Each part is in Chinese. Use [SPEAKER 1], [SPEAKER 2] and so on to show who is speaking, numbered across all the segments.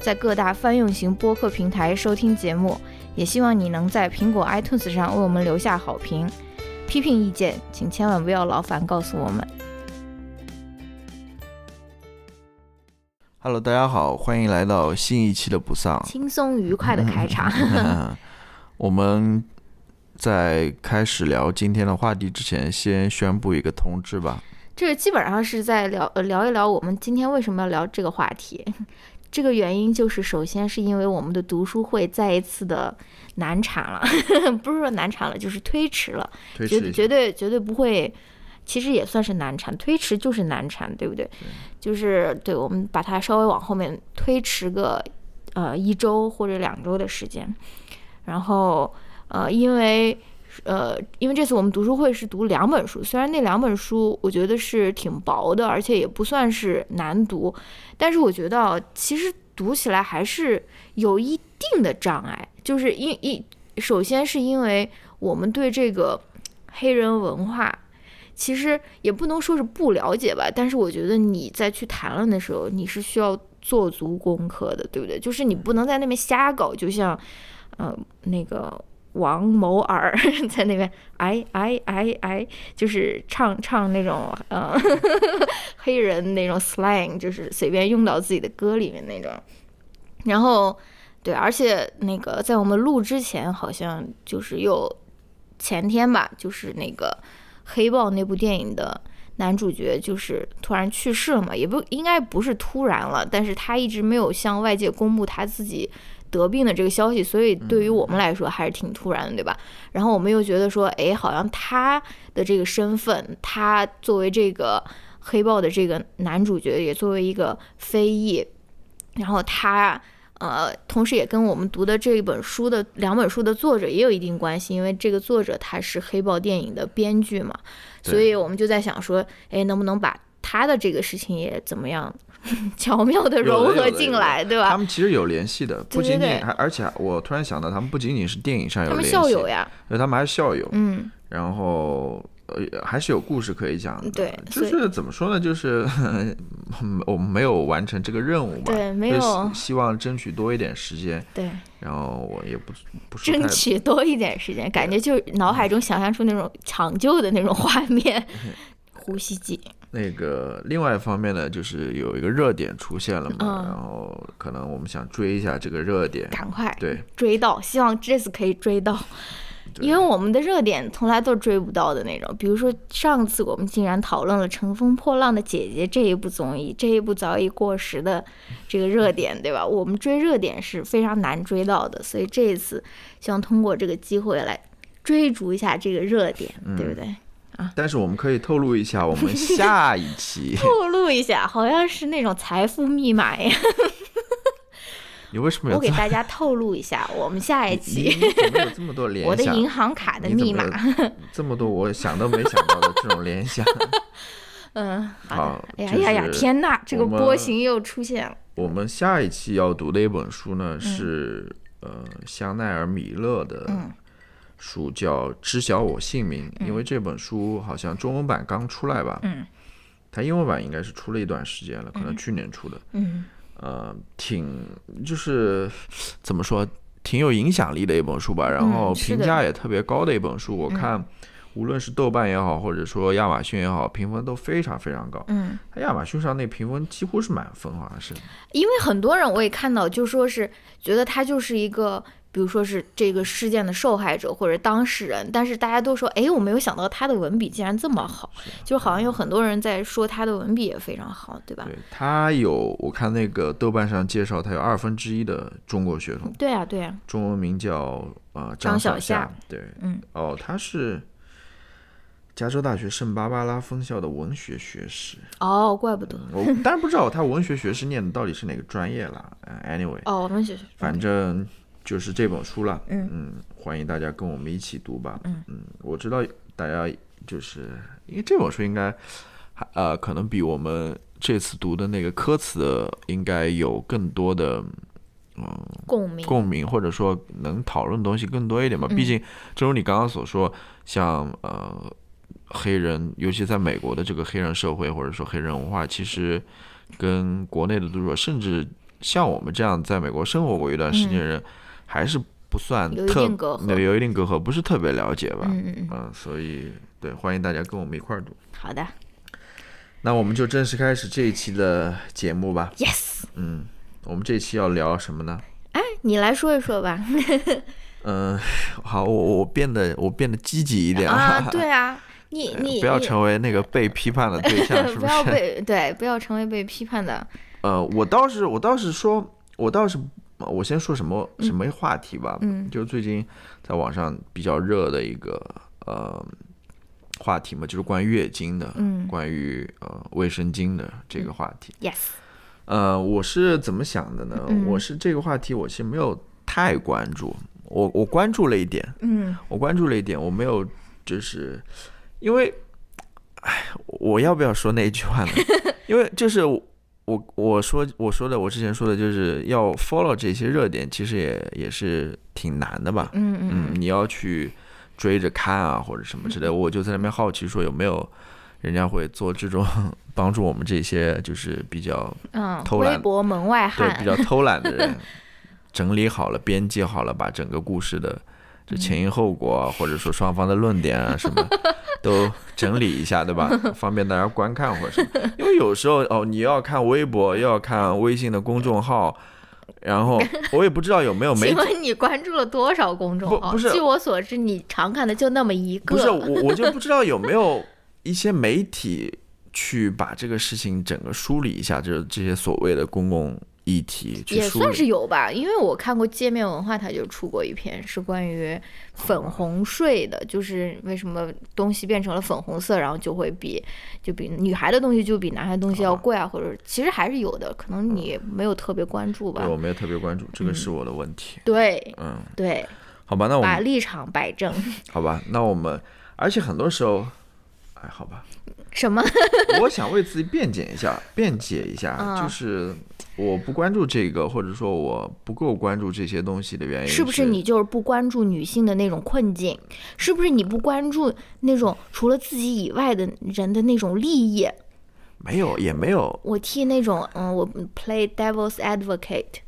[SPEAKER 1] 在各大泛用型播客平台收听节目，也希望你能在苹果 iTunes 上为我们留下好评。批评意见，请千万不要劳烦告诉我们。
[SPEAKER 2] Hello，大家好，欢迎来到新一期的不丧，
[SPEAKER 1] 轻松愉快的开场。
[SPEAKER 2] 我们在开始聊今天的话题之前，先宣布一个通知吧。
[SPEAKER 1] 这个基本上是在聊呃聊一聊我们今天为什么要聊这个话题。这个原因就是，首先是因为我们的读书会再一次的难产了，不是说难产了，就是推迟了，绝绝对绝对不会，其实也算是难产，推迟就是难产，对不对？就是对我们把它稍微往后面推迟个呃一周或者两周的时间，然后呃因为。呃，因为这次我们读书会是读两本书，虽然那两本书我觉得是挺薄的，而且也不算是难读，但是我觉得其实读起来还是有一定的障碍。就是因一首先是因为我们对这个黑人文化其实也不能说是不了解吧，但是我觉得你在去谈论的时候，你是需要做足功课的，对不对？就是你不能在那边瞎搞，就像呃那个。王某尔 在那边，哎哎哎哎，就是唱唱那种呃 黑人那种 slang，就是随便用到自己的歌里面那种。然后，对，而且那个在我们录之前，好像就是又前天吧，就是那个黑豹那部电影的男主角就是突然去世了嘛，也不应该不是突然了，但是他一直没有向外界公布他自己。得病的这个消息，所以对于我们来说还是挺突然的，对吧？然后我们又觉得说，哎，好像他的这个身份，他作为这个黑豹的这个男主角，也作为一个非裔，然后他呃，同时也跟我们读的这一本书的两本书的作者也有一定关系，因为这个作者他是黑豹电影的编剧嘛，所以我们就在想说，哎，能不能把他的这个事情也怎么样？巧妙的融合进来，对吧？
[SPEAKER 2] 他们其实有联系的，不仅仅还，而且我突然想到，他们不仅仅是电影上有联系，
[SPEAKER 1] 他们校友呀，
[SPEAKER 2] 对，他们还是校友，
[SPEAKER 1] 嗯，
[SPEAKER 2] 然后呃，还是有故事可以讲的，
[SPEAKER 1] 对，
[SPEAKER 2] 就是怎么说呢？就是 我们没有完成这个任务嘛，
[SPEAKER 1] 对，没有，
[SPEAKER 2] 希望争取多一点时间，
[SPEAKER 1] 对，
[SPEAKER 2] 然后我也不不
[SPEAKER 1] 争取多一点时间，感觉就脑海中想象出那种抢救的那种画面，呼吸机。
[SPEAKER 2] 那个另外一方面呢，就是有一个热点出现了嘛，然后可能我们想追一下这个热点，
[SPEAKER 1] 赶快
[SPEAKER 2] 对
[SPEAKER 1] 追到，希望这次可以追到，因为我们的热点从来都追不到的那种。比如说上次我们竟然讨论了《乘风破浪的姐姐》这一部综艺，这一部早已过时的这个热点，对吧？我们追热点是非常难追到的，所以这一次希望通过这个机会来追逐一下这个热点，对不对？
[SPEAKER 2] 但是我们可以透露一下，我们下一期
[SPEAKER 1] 透露一下，好像是那种财富密码呀。
[SPEAKER 2] 你为什么？
[SPEAKER 1] 我给大家透露一下，我们下一期
[SPEAKER 2] 怎么有这么多联
[SPEAKER 1] 想？我的银行卡的密码，
[SPEAKER 2] 这么多我想都没想到的这种联想。
[SPEAKER 1] 嗯，
[SPEAKER 2] 好。
[SPEAKER 1] 哎呀呀呀！天哪，这个波形又出现了。
[SPEAKER 2] 我们下一期要读的一本书呢，是呃香奈儿米勒的。书叫《知晓我姓名》，因为这本书好像中文版刚出来吧？
[SPEAKER 1] 嗯，
[SPEAKER 2] 它英文版应该是出了一段时间了，可能去年出的。
[SPEAKER 1] 嗯，
[SPEAKER 2] 呃，挺就是怎么说，挺有影响力的一本书吧。然后评价也特别高的一本书，我看无论是豆瓣也好，或者说亚马逊也好，评分都非常非常高。
[SPEAKER 1] 嗯，
[SPEAKER 2] 它亚马逊上那评分几乎是满分，好像是。
[SPEAKER 1] 因为很多人我也看到，就说是觉得它就是一个。比如说是这个事件的受害者或者当事人，但是大家都说，哎，我没有想到他的文笔竟然这么好，就好像有很多人在说他的文笔也非常好，对吧？
[SPEAKER 2] 对他有，我看那个豆瓣上介绍，他有二分之一的中国血统。
[SPEAKER 1] 对啊，对啊。
[SPEAKER 2] 中文名叫呃
[SPEAKER 1] 张
[SPEAKER 2] 小
[SPEAKER 1] 夏。
[SPEAKER 2] 对，
[SPEAKER 1] 嗯，
[SPEAKER 2] 哦，他是加州大学圣巴巴拉分校的文学学士。
[SPEAKER 1] 哦，怪不得。
[SPEAKER 2] 我当然不知道他文学学士念的到底是哪个专业了。Anyway，
[SPEAKER 1] 哦，文学，
[SPEAKER 2] 反正就是这本书了。
[SPEAKER 1] 嗯
[SPEAKER 2] 嗯，欢迎大家跟我们一起读吧。
[SPEAKER 1] 嗯
[SPEAKER 2] 嗯，我知道大家就是因为这本书应该还呃可能比我们这次读的那个科词应该有更多的。嗯，
[SPEAKER 1] 共鸣
[SPEAKER 2] 共鸣，或者说能讨论的东西更多一点吧。毕竟，正如你刚刚所说，像呃黑人，尤其在美国的这个黑人社会，或者说黑人文化，其实跟国内的读者，甚至像我们这样在美国生活过一段时间的人，还是不算特
[SPEAKER 1] 有
[SPEAKER 2] 有一定隔阂，不是特别了解吧？
[SPEAKER 1] 嗯嗯
[SPEAKER 2] 嗯。所以，对，欢迎大家跟我们一块儿读。
[SPEAKER 1] 好的。
[SPEAKER 2] 那我们就正式开始这一期的节目吧。
[SPEAKER 1] Yes。
[SPEAKER 2] 嗯。我们这期要聊什么呢？
[SPEAKER 1] 哎，你来说一说吧。
[SPEAKER 2] 嗯，好，我我变得我变得积极一点
[SPEAKER 1] 啊。对啊，你 你
[SPEAKER 2] 不要成为那个被批判的对象，是不是？
[SPEAKER 1] 不要被对，不要成为被批判的。
[SPEAKER 2] 呃，我倒是我倒是说，我倒是我先说什么什么话题吧。
[SPEAKER 1] 嗯，
[SPEAKER 2] 就最近在网上比较热的一个呃话题嘛，就是关于月经的，
[SPEAKER 1] 嗯，
[SPEAKER 2] 关于呃卫生巾的这个话题。
[SPEAKER 1] Yes。
[SPEAKER 2] 呃，我是怎么想的呢？
[SPEAKER 1] 嗯、
[SPEAKER 2] 我是这个话题，我其实没有太关注。我我关注了一点，
[SPEAKER 1] 嗯，
[SPEAKER 2] 我关注了一点，我没有，就是因为，哎，我要不要说那一句话呢？因为就是我我说我说的，我之前说的就是要 follow 这些热点，其实也也是挺难的吧？
[SPEAKER 1] 嗯
[SPEAKER 2] 嗯，你要去追着看啊，或者什么之类的，我就在那边好奇说有没有。人家会做这种 帮助我们这些就是比较
[SPEAKER 1] 嗯
[SPEAKER 2] 偷懒、
[SPEAKER 1] 微博门外汉，
[SPEAKER 2] 对比较偷懒的人 整理好了、编辑好了，把整个故事的这前因后果啊，或者说双方的论点啊什么 都整理一下，对吧？方便大家观看或者什么。因为有时候哦，你要看微博，又要看微信的公众号，然后 我也不知道有没有媒体。
[SPEAKER 1] 请问你关注了多少公众号？
[SPEAKER 2] 不不是，
[SPEAKER 1] 据我所知，你常看的就那么一个。
[SPEAKER 2] 不是我，我就不知道有没有。一些媒体去把这个事情整个梳理一下，就是这些所谓的公共议题，
[SPEAKER 1] 也算是有吧。因为我看过界面文化，它就出过一篇是关于粉红税的，就是为什么东西变成了粉红色，然后就会比就比女孩的东西就比男孩东西要贵啊，或者其实还是有的，可能你没有特别关注吧。
[SPEAKER 2] 对，我没有特别关注，这个是我的问题。
[SPEAKER 1] 对，
[SPEAKER 2] 嗯，
[SPEAKER 1] 对，
[SPEAKER 2] 好吧，那我们
[SPEAKER 1] 把立场摆正。
[SPEAKER 2] 好吧，那我们，而且很多时候。哎，好吧，
[SPEAKER 1] 什么？
[SPEAKER 2] 我想为自己辩解一下，辩解一下，
[SPEAKER 1] 嗯、
[SPEAKER 2] 就是我不关注这个，或者说我不够关注这些东西的原因，
[SPEAKER 1] 是不是你就是不关注女性的那种困境？是不是你不关注那种除了自己以外的人的那种利益？
[SPEAKER 2] 没有，也没有。
[SPEAKER 1] 我替那种嗯，我 play devil's advocate。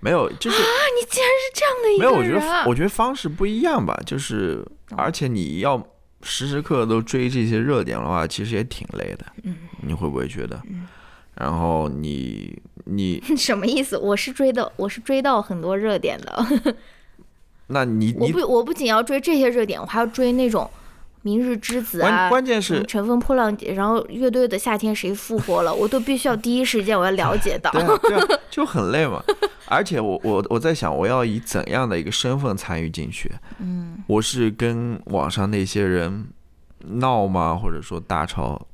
[SPEAKER 2] 没有，就是
[SPEAKER 1] 啊，你竟然是这样的一
[SPEAKER 2] 个人。没有，我觉
[SPEAKER 1] 啊
[SPEAKER 2] 得我觉得方式不一样吧，就是而且你要。时时刻刻都追这些热点的话，其实也挺累的。
[SPEAKER 1] 嗯，
[SPEAKER 2] 你会不会觉得？
[SPEAKER 1] 嗯，
[SPEAKER 2] 然后你你
[SPEAKER 1] 什么意思？我是追的，我是追到很多热点的。
[SPEAKER 2] 那你
[SPEAKER 1] 我不我不仅要追这些热点，我还要追那种明日之子啊，
[SPEAKER 2] 关键是
[SPEAKER 1] 乘风破浪，然后乐队的夏天谁复活了，我都必须要第一时间我要了解到。
[SPEAKER 2] 对啊，对啊，就很累嘛。而且我我我在想，我要以怎样的一个身份参与进去？
[SPEAKER 1] 嗯，
[SPEAKER 2] 我是跟网上那些人闹吗？或者说大吵？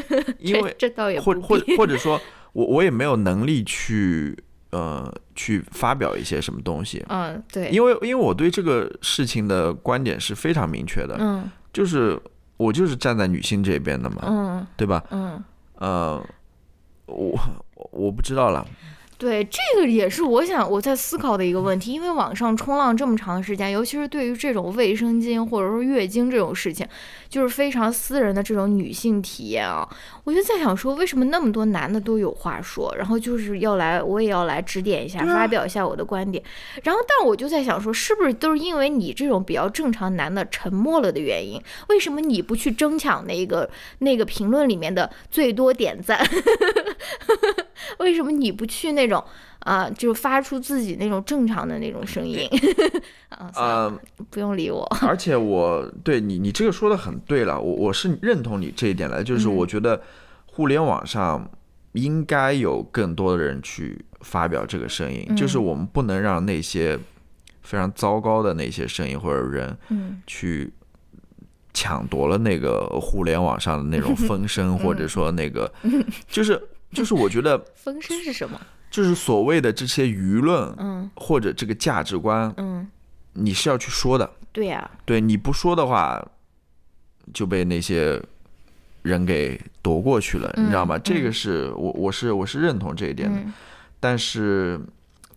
[SPEAKER 2] 因为
[SPEAKER 1] 这倒也
[SPEAKER 2] 或或或者说我我也没有能力去呃去发表一些什么东西。
[SPEAKER 1] 嗯，对，
[SPEAKER 2] 因为因为我对这个事情的观点是非常明确的。
[SPEAKER 1] 嗯，
[SPEAKER 2] 就是我就是站在女性这边的嘛。
[SPEAKER 1] 嗯，
[SPEAKER 2] 对吧？
[SPEAKER 1] 嗯，
[SPEAKER 2] 呃，我我不知道了。
[SPEAKER 1] 对，这个也是我想我在思考的一个问题，因为网上冲浪这么长时间，尤其是对于这种卫生巾或者说月经这种事情，就是非常私人的这种女性体验啊，我就在想说，为什么那么多男的都有话说，然后就是要来，我也要来指点一下，发表一下我的观点，然后，但我就在想说，是不是都是因为你这种比较正常男的沉默了的原因？为什么你不去争抢那个那个评论里面的最多点赞？为什么你不去那种啊，就发出自己那种正常的那种声音？啊，
[SPEAKER 2] 呃，
[SPEAKER 1] 不用理我。
[SPEAKER 2] 而且我对你，你这个说的很对了，我我是认同你这一点的，就是我觉得互联网上应该有更多的人去发表这个声音，
[SPEAKER 1] 嗯、
[SPEAKER 2] 就是我们不能让那些非常糟糕的那些声音或者人，
[SPEAKER 1] 嗯，
[SPEAKER 2] 去抢夺了那个互联网上的那种 风声，或者说那个，就是就是我觉得
[SPEAKER 1] 风声是什么？
[SPEAKER 2] 就是所谓的这些舆论，
[SPEAKER 1] 嗯
[SPEAKER 2] 或者这个价值观，
[SPEAKER 1] 嗯，
[SPEAKER 2] 你是要去说的。
[SPEAKER 1] 对呀、
[SPEAKER 2] 对，你不说的话，就被那些人给夺过去了，你知道吗？
[SPEAKER 1] 嗯
[SPEAKER 2] 这个是我我是我是认同这一点的，
[SPEAKER 1] 嗯，
[SPEAKER 2] 但是，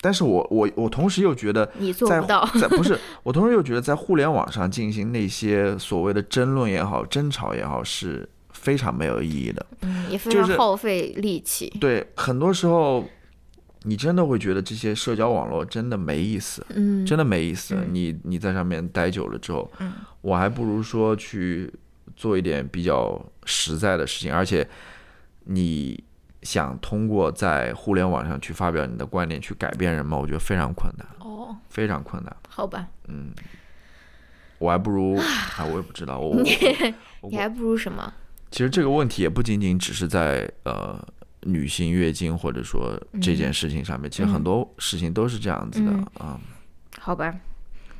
[SPEAKER 2] 但是我我我同时又觉得
[SPEAKER 1] 你做
[SPEAKER 2] 在
[SPEAKER 1] 不到。
[SPEAKER 2] 在不是，我同时又觉得在互联网上进行那些所谓的争论也好、争吵也好，是非常没有意义的。
[SPEAKER 1] 嗯，也非常耗费力气。
[SPEAKER 2] 对，很多时候你真的会觉得这些社交网络真的没意思，
[SPEAKER 1] 嗯，
[SPEAKER 2] 真的没意思。
[SPEAKER 1] 嗯
[SPEAKER 2] 你你在上面待久了之后，
[SPEAKER 1] 嗯
[SPEAKER 2] 我还不如说去做一点比较实在的事情，而且你想通过在互联网上去发表你的观点去改变人吗？我觉得非常困难，
[SPEAKER 1] 哦，
[SPEAKER 2] 非常困难。
[SPEAKER 1] 好吧，嗯
[SPEAKER 2] 我还不如啊，我也不知道，我
[SPEAKER 1] 你还不如什么？
[SPEAKER 2] 其实这个问题也不仅仅只是在呃女性月经或者说这件事情上面，其实很多事情都是这样子的
[SPEAKER 1] 嗯
[SPEAKER 2] 啊。
[SPEAKER 1] 好吧，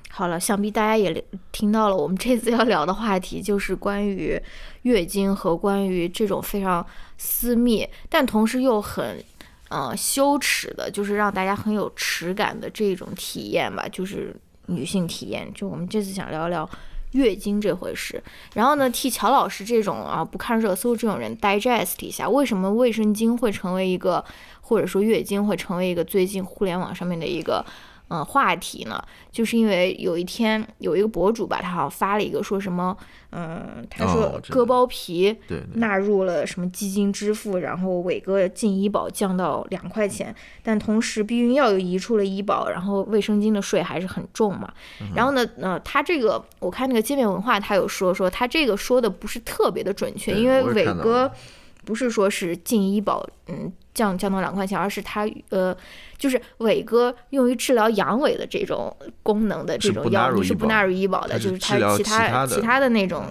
[SPEAKER 1] 好了，想必大家也了听到了，我们这次要聊的话题就是关于月经和关于这种非常私密，但同时又很呃羞耻的，就是让大家很有耻感的这种体验吧，就是女性体验。就我们这次想聊聊。月经这回事，然后呢，替乔老师这种啊不看热搜这种人 digest 一下，为什么卫生巾会成为一个，或者说月经会成为一个最近互联网上面的一个嗯话题呢？就是因为有一天有一个博主吧，他好像发了一个说什么，嗯，他
[SPEAKER 2] 哦
[SPEAKER 1] 说割包皮纳入了什么基金支付，然后伟哥进医保降到两块钱，但同时避孕药又移出了医保，然后卫生巾的税还是很重嘛。
[SPEAKER 2] 嗯
[SPEAKER 1] 然后呢，呃，他这个我看那个界面文化他有说说他这个说的不是特别的准确，因为伟哥
[SPEAKER 2] 了
[SPEAKER 1] 不是说是进医保，嗯，降降到两块钱，而是它呃，就是伟哥用于治疗阳痿的这种功能的这种药，你是不纳入医保的，就是
[SPEAKER 2] 它
[SPEAKER 1] 其
[SPEAKER 2] 其他
[SPEAKER 1] 其他的那种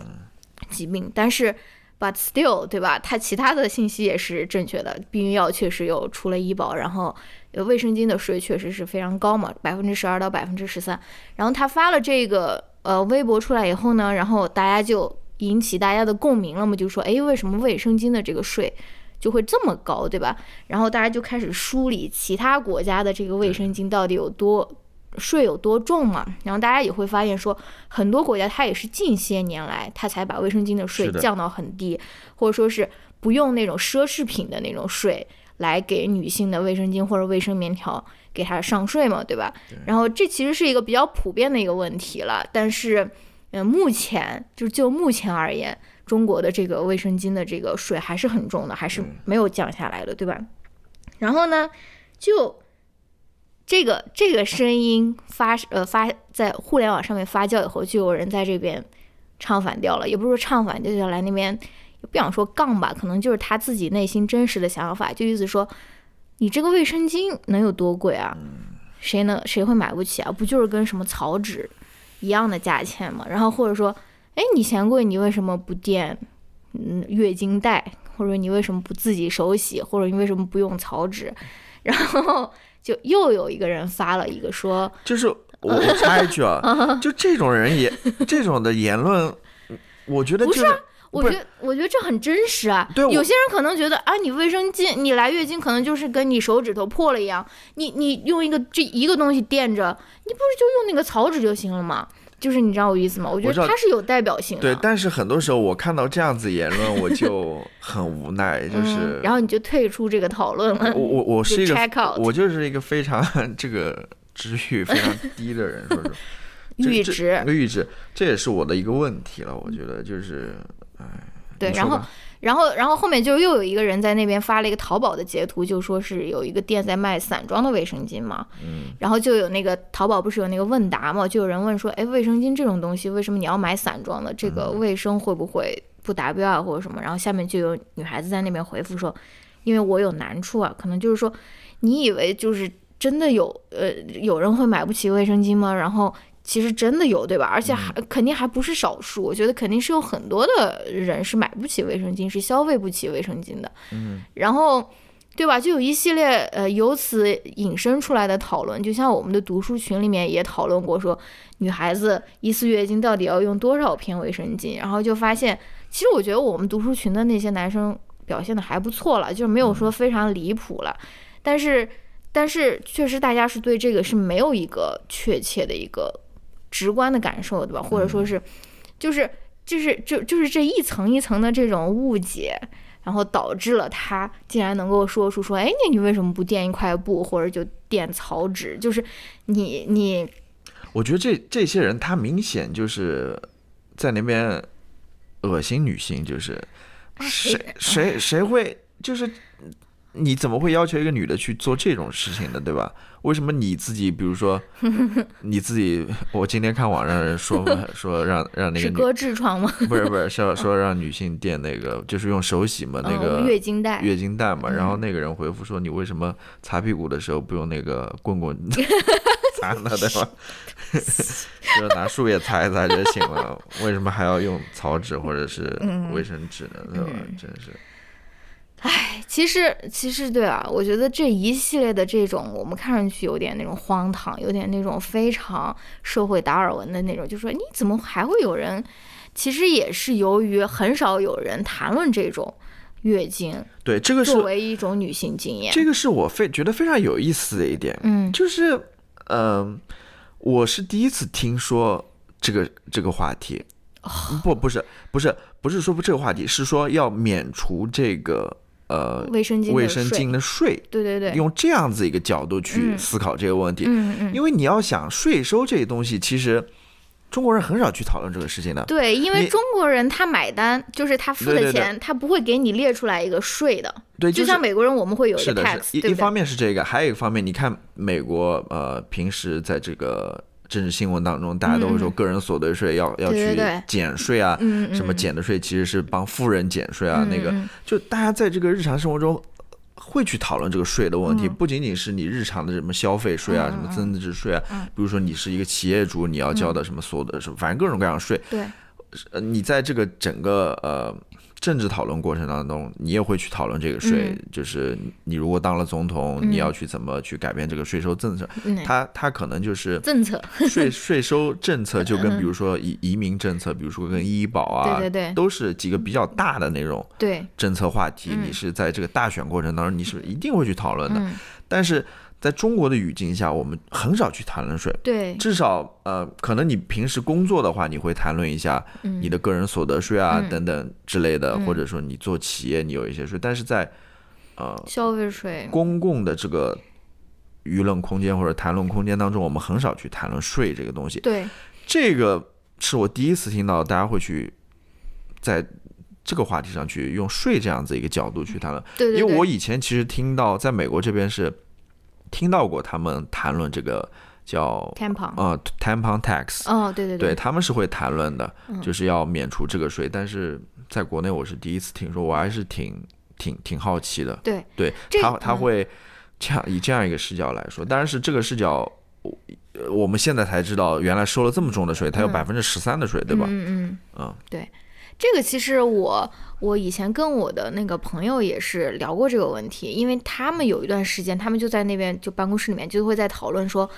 [SPEAKER 1] 疾病，但是。But still，对吧？它其他的信息也是正确的，避孕药确实有出了医保，然后呃卫生巾的税确实是非常高嘛，百分之十二到百分之十三。然后他发了这个呃微博出来以后呢，然后大家就引起大家的共鸣了嘛，就说哎，为什么卫生巾的这个税就会这么高，对吧？然后大家就开始梳理其他国家的这个卫生巾到底有多税有多重嘛。然后大家也会发现说，很多国家它也是近些年来它才把卫生巾的税降到很低，或者说是不用那种奢侈品的那种税来给女性的卫生巾或者卫生棉条给它上税嘛，对吧？然后这其实是一个比较普遍的一个问题了，但是，嗯、目前就就目前而言，中国的这个卫生巾的这个水还是很重的，还是没有降下来的，对吧？然后呢，就这个这个声音发呃发在互联网上面发酵以后，就有人在这边唱反调了，也不是说唱反调，就来那边也不想说杠吧，可能就是他自己内心真实的想法，就意思说，你这个卫生巾能有多贵啊？谁能谁会买不起啊？不就是跟什么草纸一样的价钱嘛？然后或者说，哎，你嫌贵，你为什么不垫嗯月经带？或者你为什么不自己手洗？或者你为什么不用草纸？然后就又有一个人发了一个说，
[SPEAKER 2] 就是我我插一句 啊，就这种人也这种的言论，我觉得就是
[SPEAKER 1] 不是啊我觉得我觉得这很真实啊。
[SPEAKER 2] 对
[SPEAKER 1] 有些人可能觉得啊，你卫生巾，你来月经可能就是跟你手指头破了一样，你你用一个这一个东西垫着，你不是就用那个草纸就行了吗？就是你知道我意思吗？我觉得它是有代表性的。
[SPEAKER 2] 对，但是很多时候我看到这样子言论，我就很无奈，就是
[SPEAKER 1] 嗯，然后你就退出这个讨论了。
[SPEAKER 2] 我我我是一个我就是一个非常这个知欲非常低的人，说实话。这 这
[SPEAKER 1] 阈值
[SPEAKER 2] 阈值，这也是我的一个问题了。我觉得就是，哎，
[SPEAKER 1] 对，然后然后，然后后面就又有一个人在那边发了一个淘宝的截图，就说是有一个店在卖散装的卫生巾嘛，
[SPEAKER 2] 嗯，
[SPEAKER 1] 然后就有那个淘宝不是有那个问答嘛，就有人问说，哎，卫生巾这种东西为什么你要买散装的？这个卫生会不会不达标啊，或者什么？然后下面就有女孩子在那边回复说，因为我有难处啊，可能就是说，你以为就是真的有呃有人会买不起卫生巾吗？然后。其实真的有，对吧？而且还肯定还不是少数，我觉得肯定是有很多的人是买不起卫生巾，是消费不起卫生巾的。
[SPEAKER 2] 嗯，
[SPEAKER 1] 然后对吧？就有一系列呃由此引申出来的讨论，就像我们的读书群里面也讨论过，说女孩子一次月经到底要用多少片卫生巾，然后就发现，其实我觉得我们读书群的那些男生表现的还不错了，就是没有说非常离谱了，但是但是确实大家是对这个是没有一个确切的一个直观的感受，对吧？或者说是就是就是就就是这一层一层的这种误解。然后导致了他竟然能够说出说，哎，那你为什么不垫一块布，或者就垫草纸？就是你你，
[SPEAKER 2] 我觉得这这些人他明显就是在那边恶心女性，就是谁谁谁会就是。你怎么会要求一个女的去做这种事情呢？对吧？为什么你自己，比如说 你自己，我今天看网上人说嘛 说让让那个
[SPEAKER 1] 割痔疮吗？
[SPEAKER 2] 不是不是，是说让女性垫那个，就是用手洗嘛，那个
[SPEAKER 1] 月经带
[SPEAKER 2] 月经带嘛。然后那个人回复说，你为什么擦屁股的时候不用那个棍棍 擦呢？对吧？就拿树叶擦一擦就行了，为什么还要用草纸或者是卫生纸呢？对吧？真是。
[SPEAKER 1] 唉，其实其实对啊，我觉得这一系列的这种，我们看上去有点那种荒唐，有点那种非常社会达尔文的那种，就说你怎么还会有人？其实也是由于很少有人谈论这种月经，
[SPEAKER 2] 对这个
[SPEAKER 1] 作为一种女性经验，
[SPEAKER 2] 这个是我非觉得非常有意思的一点，
[SPEAKER 1] 嗯，
[SPEAKER 2] 就是嗯，我是第一次听说这个这个话题，不不是不是不是说不这个话题，是说要免除这个。呃，
[SPEAKER 1] 卫生巾
[SPEAKER 2] 卫生巾的税，
[SPEAKER 1] 对对对，
[SPEAKER 2] 用这样子一个角度去思考这个问题，
[SPEAKER 1] 嗯嗯，
[SPEAKER 2] 因为你要想税收这些东西，其实中国人很少去讨论这个事情的。
[SPEAKER 1] 对，因为中国人他买单就是他付的钱，他不会给你列出来一个税的。
[SPEAKER 2] 对，
[SPEAKER 1] 就像美国人我们会有一
[SPEAKER 2] 个
[SPEAKER 1] tax，
[SPEAKER 2] 一一方面是这个，还有一个方面，你看美国呃平时在这个。政治新闻当中，大家都会说个人所得税要要去减税啊，什么减的税其实是帮富人减税啊。那个就大家在这个日常生活中会去讨论这个税的问题，不仅仅是你日常的什么消费税啊，什么增值税啊，比如说你是一个企业主，你要交的什么所得什么，反正各种各样税。
[SPEAKER 1] 对，
[SPEAKER 2] 呃，你在这个整个呃。政治讨论过程当中，你也会去讨论这个税，就是你如果当了总统，你要去怎么去改变这个税收政策？它它可能就是
[SPEAKER 1] 政策。
[SPEAKER 2] 税税收政策，就跟比如说移移民政策，比如说跟医保啊，
[SPEAKER 1] 对对对，
[SPEAKER 2] 都是几个比较大的那种
[SPEAKER 1] 对。
[SPEAKER 2] 政策话题。你是在这个大选过程当中，你是一定会去讨论的，但是。在中国的语境下，我们很少去谈论税。
[SPEAKER 1] 对，
[SPEAKER 2] 至少呃，可能你平时工作的话，你会谈论一下你的个人所得税啊等等之类的，或者说你做企业你有一些税。但是在呃
[SPEAKER 1] 消费税
[SPEAKER 2] 公共的这个舆论空间或者谈论空间当中，我们很少去谈论税这个东西。
[SPEAKER 1] 对，
[SPEAKER 2] 这个是我第一次听到大家会去在这个话题上去用税这样子一个角度去谈论。
[SPEAKER 1] 对对。
[SPEAKER 2] 因为我以前其实听到在美国这边是。听到过他们谈论这个叫
[SPEAKER 1] tampon
[SPEAKER 2] 啊 tampon tax
[SPEAKER 1] 哦对对
[SPEAKER 2] 对，他们是会谈论的，就是要免除这个税。但是在国内我是第一次听说，我还是挺挺挺好奇的。
[SPEAKER 1] 对
[SPEAKER 2] 对，他他会这样以这样一个视角来说，但是这个视角，我们现在才知道，原来收了这么重的税，它有百分之十三的税，对吧？
[SPEAKER 1] 嗯嗯
[SPEAKER 2] 嗯，
[SPEAKER 1] 对。这个其实我我以前跟我的那个朋友也是聊过这个问题，因为他们有一段时间，他们就在那边就办公室里面就会在讨论说，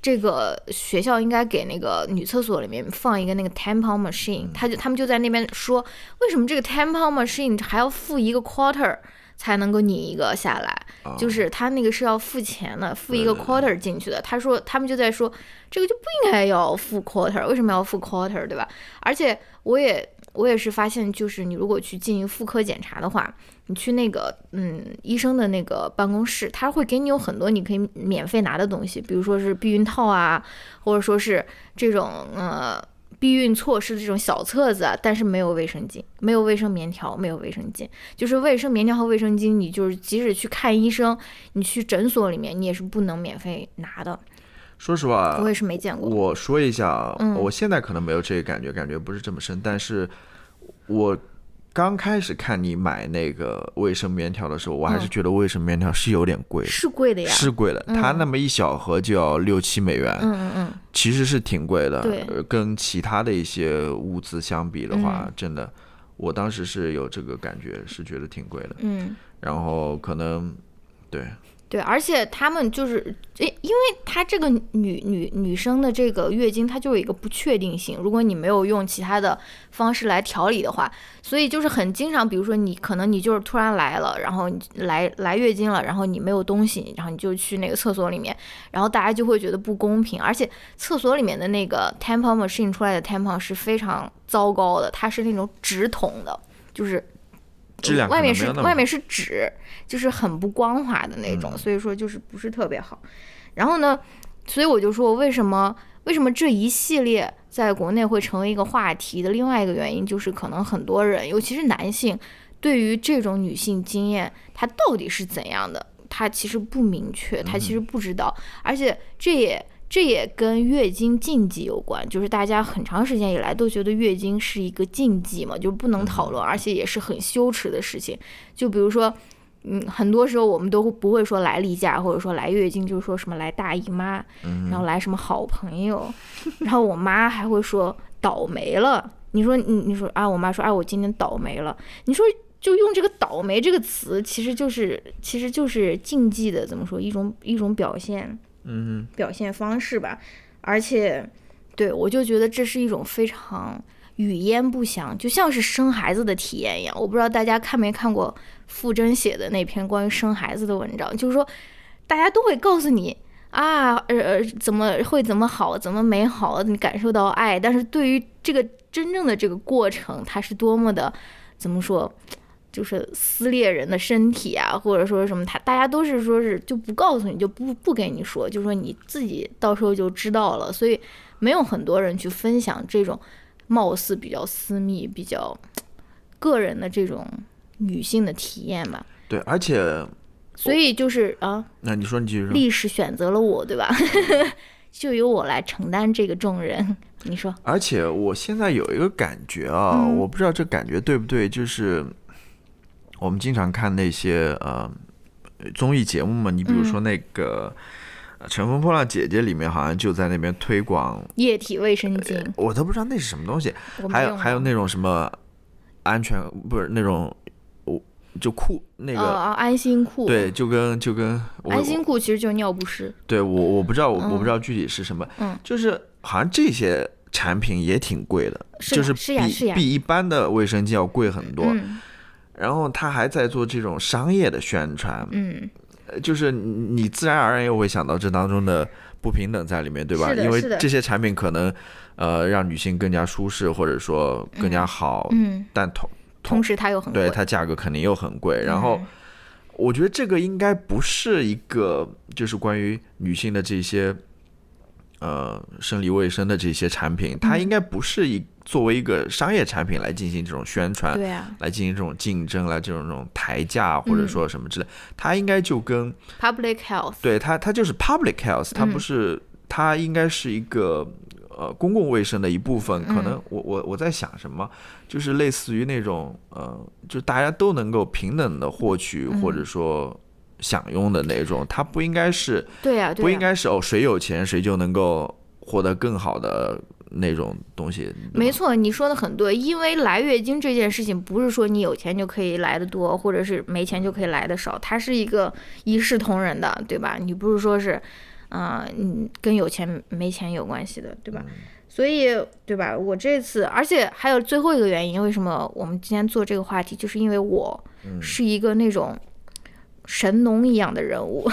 [SPEAKER 1] 这个学校应该给那个女厕所里面放一个那个 tampon machine，他就他们就在那边说，为什么这个 tampon machine 还要付一个 quarter 才能够拧一个下来，就是他那个是要付钱的，付一个 quarter 进去的。他说他们就在说，这个就不应该要付 quarter，为什么要付 quarter，对吧？而且我也。我也是发现，就是你如果去进行妇科检查的话，你去那个嗯医生的那个办公室，他会给你有很多你可以免费拿的东西，比如说是避孕套啊，或者说是这种呃避孕措施的这种小册子，但是没有卫生巾，没有卫生棉条，没有卫生巾，就是卫生棉条和卫生巾，你就是即使去看医生，你去诊所里面，你也是不能免费拿的。
[SPEAKER 2] 说实话，
[SPEAKER 1] 我也是没见过。
[SPEAKER 2] 我说一下啊，我现在可能没有这个感觉，感觉不是这么深，但是。我刚开始看你买那个卫生棉条的时候，我还是觉得卫生棉条是有点贵，
[SPEAKER 1] 是贵的呀，
[SPEAKER 2] 是贵的。它那么一小盒就要六七美元，
[SPEAKER 1] 嗯嗯嗯，
[SPEAKER 2] 其实是挺贵的。
[SPEAKER 1] 对，
[SPEAKER 2] 跟其他的一些物资相比的话，真的，我当时是有这个感觉，是觉得挺贵的。
[SPEAKER 1] 嗯，
[SPEAKER 2] 然后可能对。
[SPEAKER 1] 对，而且他们就是，诶，因为他这个女女女生的这个月经，它就有一个不确定性。如果你没有用其他的方式来调理的话，所以就是很经常，比如说你可能你就是突然来了，然后来来月经了，然后你没有东西，然后你就去那个厕所里面，然后大家就会觉得不公平。而且厕所里面的那个 tampon machine 出来的 tampon 是非常糟糕的，它是那种纸筒的，就是。外面是外面是纸，就是很不光滑的那种，所以说就是不是特别好。然后呢，所以我就说为什么为什么这一系列在国内会成为一个话题的另外一个原因，就是可能很多人，尤其是男性，对于这种女性经验，它到底是怎样的，他其实不明确，他其实不知道，而且这也。这也跟月经禁忌有关，就是大家很长时间以来都觉得月经是一个禁忌嘛，就不能讨论，而且也是很羞耻的事情。就比如说，嗯，很多时候我们都不会说来例假，或者说来月经，就是说什么来大姨妈，然后来什么好朋友，然后我妈还会说倒霉了。你说你你说啊，我妈说啊，我今天倒霉了。你说就用这个倒霉这个词，其实就是其实就是禁忌的，怎么说一种一种表现。
[SPEAKER 2] 嗯，
[SPEAKER 1] 表现方式吧，而且，对我就觉得这是一种非常语焉不详，就像是生孩子的体验一样。我不知道大家看没看过傅真写的那篇关于生孩子的文章，就是说，大家都会告诉你啊，呃呃，怎么会怎么好，怎么美好，你感受到爱，但是对于这个真正的这个过程，它是多么的，怎么说？就是撕裂人的身体啊，或者说什么，他大家都是说是就不告诉你，就不不跟你说，就说你自己到时候就知道了。所以没有很多人去分享这种貌似比较私密、比较个人的这种女性的体验吧。
[SPEAKER 2] 对，而且
[SPEAKER 1] 所以就是啊，
[SPEAKER 2] 那你说你继续说，
[SPEAKER 1] 历史选择了我，对吧？就由我来承担这个重任。你说，
[SPEAKER 2] 而且我现在有一个感觉啊，我不知道这感觉对不对，就是。我们经常看那些呃综艺节目嘛，你比如说那个《乘风破浪姐姐》里面，好像就在那边推广
[SPEAKER 1] 液体卫生巾，
[SPEAKER 2] 我都不知道那是什么东西。还有还有那种什么安全不是那种我就裤那个
[SPEAKER 1] 安心裤，
[SPEAKER 2] 对，就跟就跟
[SPEAKER 1] 安心裤其实就是尿不湿。
[SPEAKER 2] 对我我不知道我我不知道具体是什么，
[SPEAKER 1] 嗯，
[SPEAKER 2] 就是好像这些产品也挺贵的，就是比比一般的卫生巾要贵很多。然后他还在做这种商业的宣传，
[SPEAKER 1] 嗯，
[SPEAKER 2] 就是你自然而然又会想到这当中的不平等在里面，对吧？因为这些产品可能，呃，让女性更加舒适，或者说更加好，
[SPEAKER 1] 嗯，
[SPEAKER 2] 但同
[SPEAKER 1] 同时它又很
[SPEAKER 2] 对它价格肯定又很贵。然后，我觉得这个应该不是一个就是关于女性的这些。呃，生理卫生的这些产品，它应该不是一作为一个商业产品来进行这种宣传，
[SPEAKER 1] 对啊，
[SPEAKER 2] 来进行这种竞争，来这种这种抬价或者说什么之类，它应该就跟
[SPEAKER 1] public health，
[SPEAKER 2] 对它它就是 public health，它不是它应该是一个呃公共卫生的一部分。可能我我我在想什么，就是类似于那种呃，就大家都能够平等的获取或者说。享用的那种，它不应该是，
[SPEAKER 1] 对呀，
[SPEAKER 2] 不应该是哦，谁有钱谁就能够获得更好的那种东西。
[SPEAKER 1] 没错，你说的很对，因为来月经这件事情不是说你有钱就可以来的多，或者是没钱就可以来的少，它是一个一视同仁的，对吧？你不是说是，啊，嗯，跟有钱没钱有关系的，对吧？所以，对吧？我这次，而且还有最后一个原因，为什么我们今天做这个话题，就是因为我是一个那种。神农一样的人物，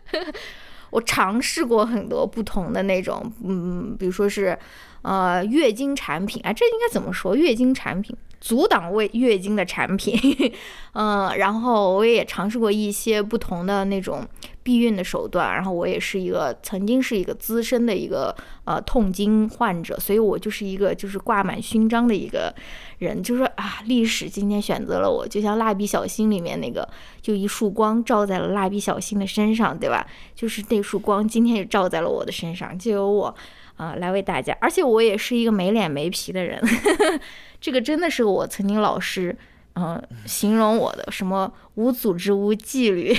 [SPEAKER 1] 我尝试过很多不同的那种，嗯，比如说是，呃，月经产品啊，这应该怎么说？月经产品。阻挡为月经的产品，嗯，然后我也尝试过一些不同的那种避孕的手段，然后我也是一个曾经是一个资深的一个呃痛经患者，所以我就是一个就是挂满勋章的一个人，就是啊，历史今天选择了我，就像蜡笔小新里面那个，就一束光照在了蜡笔小新的身上，对吧？就是那束光今天也照在了我的身上，就有我啊来为大家，而且我也是一个没脸没皮的人。这个真的是我曾经老师，嗯，形容我的什么无组织无纪律，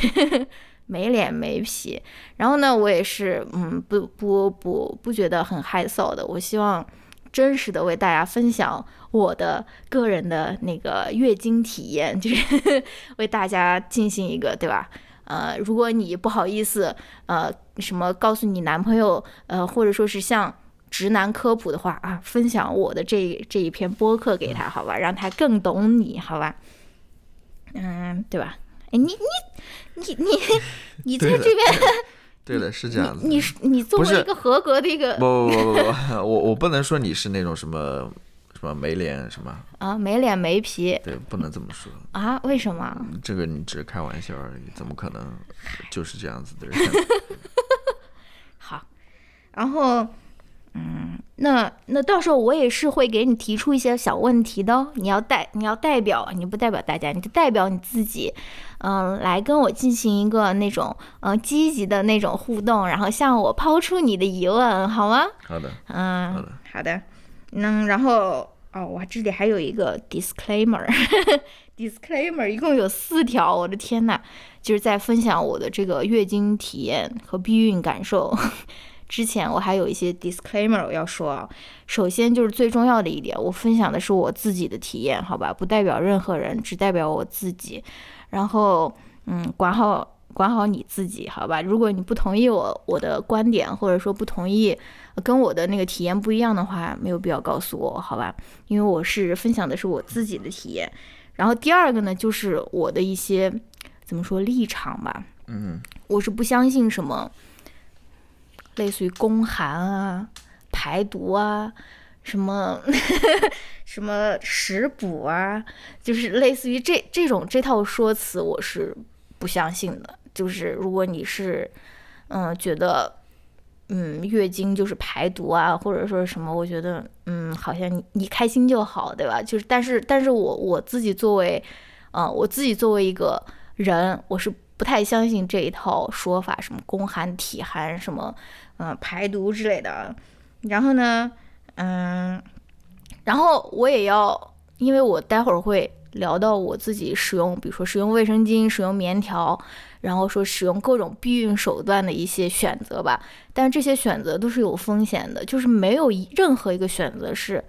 [SPEAKER 1] 没脸没皮。然后呢，我也是，嗯，不不不不觉得很害臊的。我希望真实的为大家分享我的个人的那个月经体验，就是 为大家进行一个，对吧？呃，如果你不好意思，呃，什么告诉你男朋友，呃，或者说是像直男科普的话啊，分享我的这这一篇播客给他，好吧，让他更懂你，好吧，嗯，对吧？哎，你你你你 你在这边，
[SPEAKER 2] 对的，是这样子。
[SPEAKER 1] 你是你作为一个合格的一个，
[SPEAKER 2] 不不不不不，我我不能说你是那种什么什么没脸什么
[SPEAKER 1] 啊，没脸没皮，
[SPEAKER 2] 对，不能这么说
[SPEAKER 1] 啊？为什么？
[SPEAKER 2] 这个你只是开玩笑而已，怎么可能就是这样子的人？
[SPEAKER 1] 好，然后。嗯，那那到时候我也是会给你提出一些小问题的哦。你要代你要代表，你不代表大家，你就代表你自己，嗯，来跟我进行一个那种嗯积极的那种互动，然后向我抛出你的疑问，好吗？
[SPEAKER 2] 好的，
[SPEAKER 1] 嗯，
[SPEAKER 2] 好的，
[SPEAKER 1] 好的。嗯，然后哦，我这里还有一个 disclaimer，disclaimer 一共有四条，我的天呐，就是在分享我的这个月经体验和避孕感受。之前我还有一些 disclaimer 要说啊，首先就是最重要的一点，我分享的是我自己的体验，好吧，不代表任何人，只代表我自己。然后，嗯，管好管好你自己，好吧。如果你不同意我我的观点，或者说不同意跟我的那个体验不一样的话，没有必要告诉我，好吧？因为我是分享的是我自己的体验。然后第二个呢，就是我的一些怎么说立场吧，
[SPEAKER 2] 嗯，
[SPEAKER 1] 我是不相信什么。类似于宫寒啊、排毒啊、什么 什么食补啊，就是类似于这这种这套说辞，我是不相信的。就是如果你是嗯觉得嗯月经就是排毒啊，或者说什么，我觉得嗯好像你你开心就好，对吧？就是但是但是我我自己作为嗯我自己作为一个人，我是。不太相信这一套说法，什么宫寒体寒，什么，嗯，排毒之类的。然后呢，嗯，然后我也要，因为我待会儿会聊到我自己使用，比如说使用卫生巾、使用棉条，然后说使用各种避孕手段的一些选择吧。但是这些选择都是有风险的，就是没有任何一个选择是。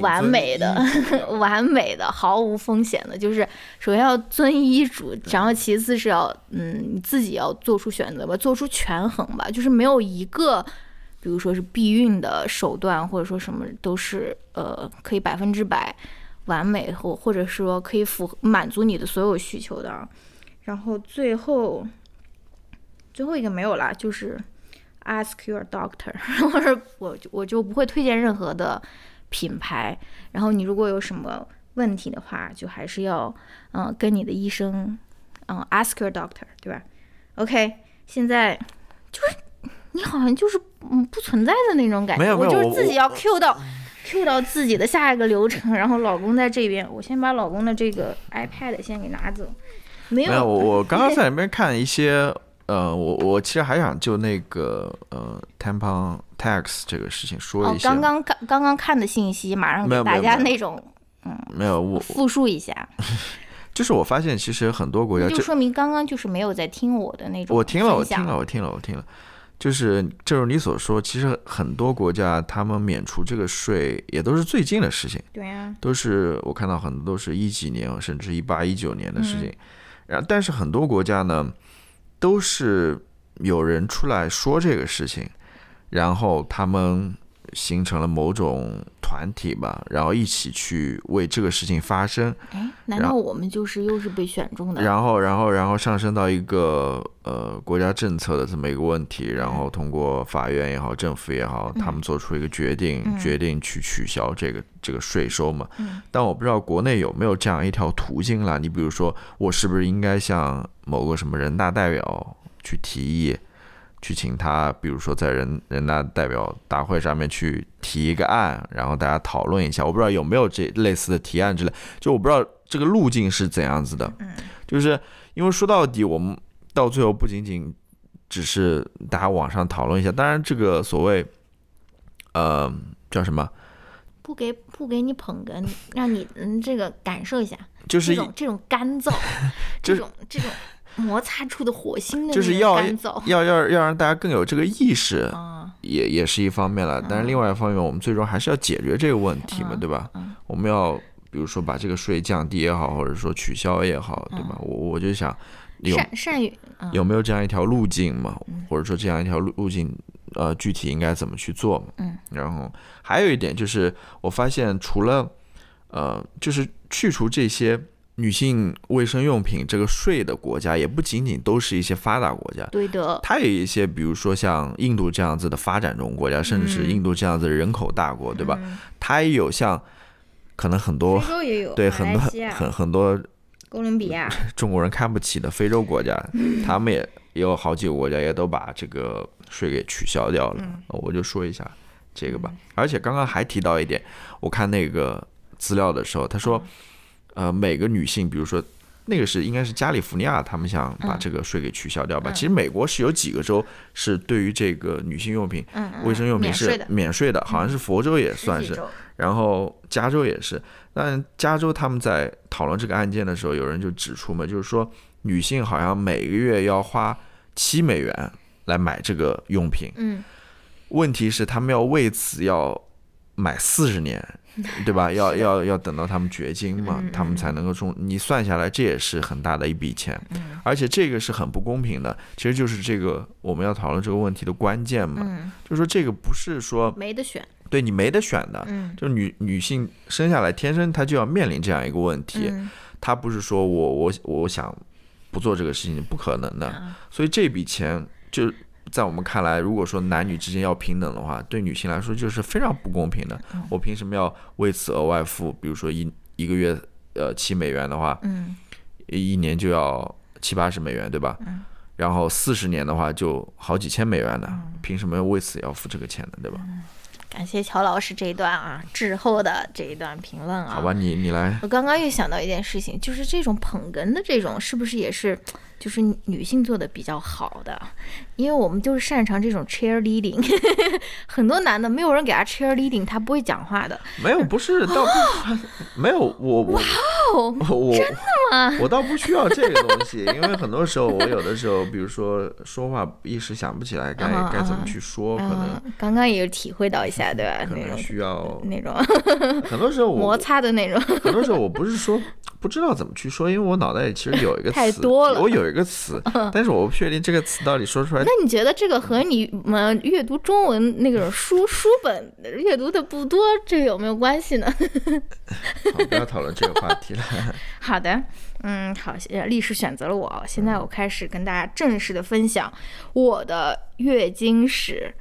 [SPEAKER 1] 完美的，完美的，毫无风险的，就是首先要遵医嘱，然后其次是要，嗯，你自己要做出选择吧，做出权衡吧，就是没有一个，比如说是避孕的手段，或者说什么都是，呃，可以百分之百完美或或者说可以符合满足你的所有需求的。然后最后最后一个没有啦，就是 ask your doctor，或 者我我就不会推荐任何的。品牌，然后你如果有什么问题的话，就还是要嗯跟你的医生嗯 ask your doctor，对吧？OK，现在就是你好像就是嗯不存在的那种感觉，
[SPEAKER 2] 我
[SPEAKER 1] 就是自己要 Q 到 Q 到自己的下一个流程，然后老公在这边，我先把老公的这个 iPad 先给拿走，没
[SPEAKER 2] 有，我 我刚刚在里面看一些。呃，我我其实还想就那个呃，tampon tax 这个事情说一
[SPEAKER 1] 下。哦，刚刚刚刚刚看的信息，马上给大家那种，嗯，
[SPEAKER 2] 没有我
[SPEAKER 1] 复述一下。
[SPEAKER 2] 就是我发现，其实很多国家
[SPEAKER 1] 就说明刚刚就是没有在听我的那种。
[SPEAKER 2] 我听了，我听了，我听了，我听了。就是正如你所说，其实很多国家他们免除这个税也都是最近的事情。
[SPEAKER 1] 对呀。
[SPEAKER 2] 都是我看到很多都是一几年甚至一八一九年的事情，然后但是很多国家呢。都是有人出来说这个事情，然后他们形成了某种团体吧，然后一起去为这个事情发声。
[SPEAKER 1] 哎，难道我们就是又是被选中的？
[SPEAKER 2] 然后，然后，然后上升到一个呃国家政策的这么一个问题，然后通过法院也好，政府也好，他们做出一个决定，决定去取消这个这个税收嘛。但我不知道国内有没有这样一条途径啦。你比如说，我是不是应该向某个什么人大代表去提议，去请他，比如说在人人大代表大会上面去提一个案，然后大家讨论一下。我不知道有没有这类似的提案之类，就我不知道这个路径是怎样子的。
[SPEAKER 1] 嗯，
[SPEAKER 2] 就是因为说到底，我们到最后不仅仅只是大家网上讨论一下，当然这个所谓，呃，叫什么？
[SPEAKER 1] 不给不给你捧哏，让你嗯这个感受一下，
[SPEAKER 2] 就是
[SPEAKER 1] 这种这种干燥，这种这种摩擦出的火星的
[SPEAKER 2] 就是要，要要要让大家更有这个意识，也也是一方面了。但是另外一方面，我们最终还是要解决这个问题嘛，对吧？我们要比如说把这个税降低也好，或者说取消也好，对吧？我我就想有
[SPEAKER 1] 善善于嗯
[SPEAKER 2] 有没有这样一条路径嘛，或者说这样一条路路径，呃，具体应该怎么去做嘛？
[SPEAKER 1] 嗯，
[SPEAKER 2] 然后还有一点就是，我发现除了呃，就是去除这些女性卫生用品这个税的国家，也不仅仅都是一些发达国家，
[SPEAKER 1] 对的，
[SPEAKER 2] 它有一些，比如说像印度这样子的发展中国家，甚至是印度这样子的人口大国，对吧？它也有像可能很多
[SPEAKER 1] 非洲也有，
[SPEAKER 2] 对很多
[SPEAKER 1] 来西亚。
[SPEAKER 2] 很很多
[SPEAKER 1] 哥伦比亚，
[SPEAKER 2] 中国人看不起的非洲国家，他们也也有好几个国家也都把这个税给取消掉了。我就说一下这个吧。而且刚刚还提到一点，我看那个资料的时候，他说，呃，每个女性，比如说。那个是应该是加利福尼亚，他们想把这个税给取消掉吧？其实美国是有几个州是对于这个女性用品、卫生用品是
[SPEAKER 1] 免税的
[SPEAKER 2] 好像是佛州也算是，然后加州。也是，但加州他们在讨论这个案件的时候，有人就指出嘛，就是说女性好像每个月要花七美元来买这个用品，
[SPEAKER 1] 嗯，
[SPEAKER 2] 问题是他们要为此要买四十年，对吧？要要要等到他们绝经嘛，他们才能够中。你算下来，这也是很大的一笔钱，而且这个是很不公平的。其实就是这个我们要讨论这个问题的关键嘛，就是说这个不是说
[SPEAKER 1] 没得选，
[SPEAKER 2] 对你没得选的，
[SPEAKER 1] 嗯
[SPEAKER 2] 就是女女性生下来天生她就要面临这样一个问题，
[SPEAKER 1] 嗯
[SPEAKER 2] 她不是说我我我想不做这个事情不可能的，
[SPEAKER 1] 啊
[SPEAKER 2] 所以这笔钱就在我们看来，如果说男女之间要平等的话，对女性来说就是非常不公平的。
[SPEAKER 1] 嗯
[SPEAKER 2] 我凭什么要为此额外付，比如说一一个月呃七美元的话，
[SPEAKER 1] 嗯
[SPEAKER 2] 一年就要七八十美元，对吧？
[SPEAKER 1] 嗯
[SPEAKER 2] 然后四十年的话就好几千美元呢，凭什么要为此要付这个钱呢？对吧？
[SPEAKER 1] 感谢乔老师这一段啊滞后的这一段评论啊。
[SPEAKER 2] 好吧，你你来。
[SPEAKER 1] 我刚刚又想到一件事情，就是这种捧哏的这种，是不是也是就是女性做的比较好的？因为我们就是擅长这种 cheerleading，很多男的没有人给他 cheerleading，他不会讲话的。
[SPEAKER 2] 没有，不是，倒不没有，我我
[SPEAKER 1] 哦，
[SPEAKER 2] 我真的吗？我倒不需要这个东西，因为很多时候我有的时候，比如说说话一时想不起来该
[SPEAKER 1] 啊
[SPEAKER 2] 该怎么去说，可能
[SPEAKER 1] 嗯，刚刚也有体会到一下，对吧？
[SPEAKER 2] 可能需要，
[SPEAKER 1] 那种
[SPEAKER 2] 很多时候
[SPEAKER 1] 摩擦的那种。
[SPEAKER 2] 很多时候我不是说不知道怎么去说，因为我脑袋里其实有一个词，
[SPEAKER 1] 太多了
[SPEAKER 2] 我有一个词，但是我不确定这个词到底说出来
[SPEAKER 1] 那你觉得这个和你们阅读中文那个书书本阅读的不多，这个有没有关系呢？
[SPEAKER 2] 好，不要讨论这个话题了。
[SPEAKER 1] 好的，嗯，好，呃历史选择了我，现在我开始跟大家正式的分享我的月经史。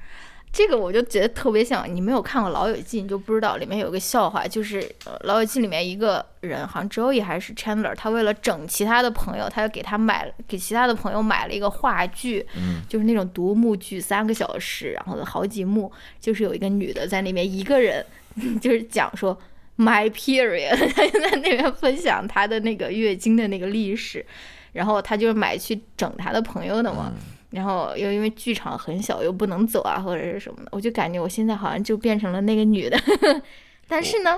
[SPEAKER 1] 这个我就觉得特别像，你没有看过《老友记》，你就不知道里面有个笑话，就是呃《老友记》里面一个人，好像 Joey 还是 Chandler，他为了整其他的朋友，他就给他买了给其他的朋友买了一个话剧，
[SPEAKER 2] 嗯，
[SPEAKER 1] 就是那种独幕剧，三个小时，然后好几幕，就是有一个女的在那边一个人，就是讲说 my period，她 就在那边分享她的那个月经的那个历史，然后她就是买去整她的朋友的嘛。然后又因为剧场很小，又不能走啊，或者是什么的，我就感觉我现在好像就变成了那个女的。但是呢，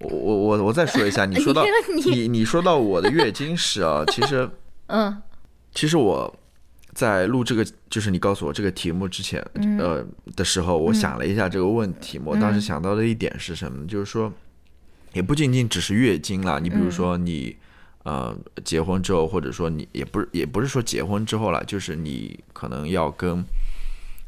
[SPEAKER 2] 我我我我再说一下，你说 到
[SPEAKER 1] 你
[SPEAKER 2] 你你说到我的月经史啊，其实
[SPEAKER 1] 嗯
[SPEAKER 2] 其实我在录这个，就是你告诉我这个题目之前，
[SPEAKER 1] 嗯
[SPEAKER 2] 呃的时候，我想了一下这个问题，我当时想到的一点是什么？就是说，也不仅仅只是月经啦，你比如说你。呃，结婚之后，或者说你也不是也不是说结婚之后了，就是你可能要跟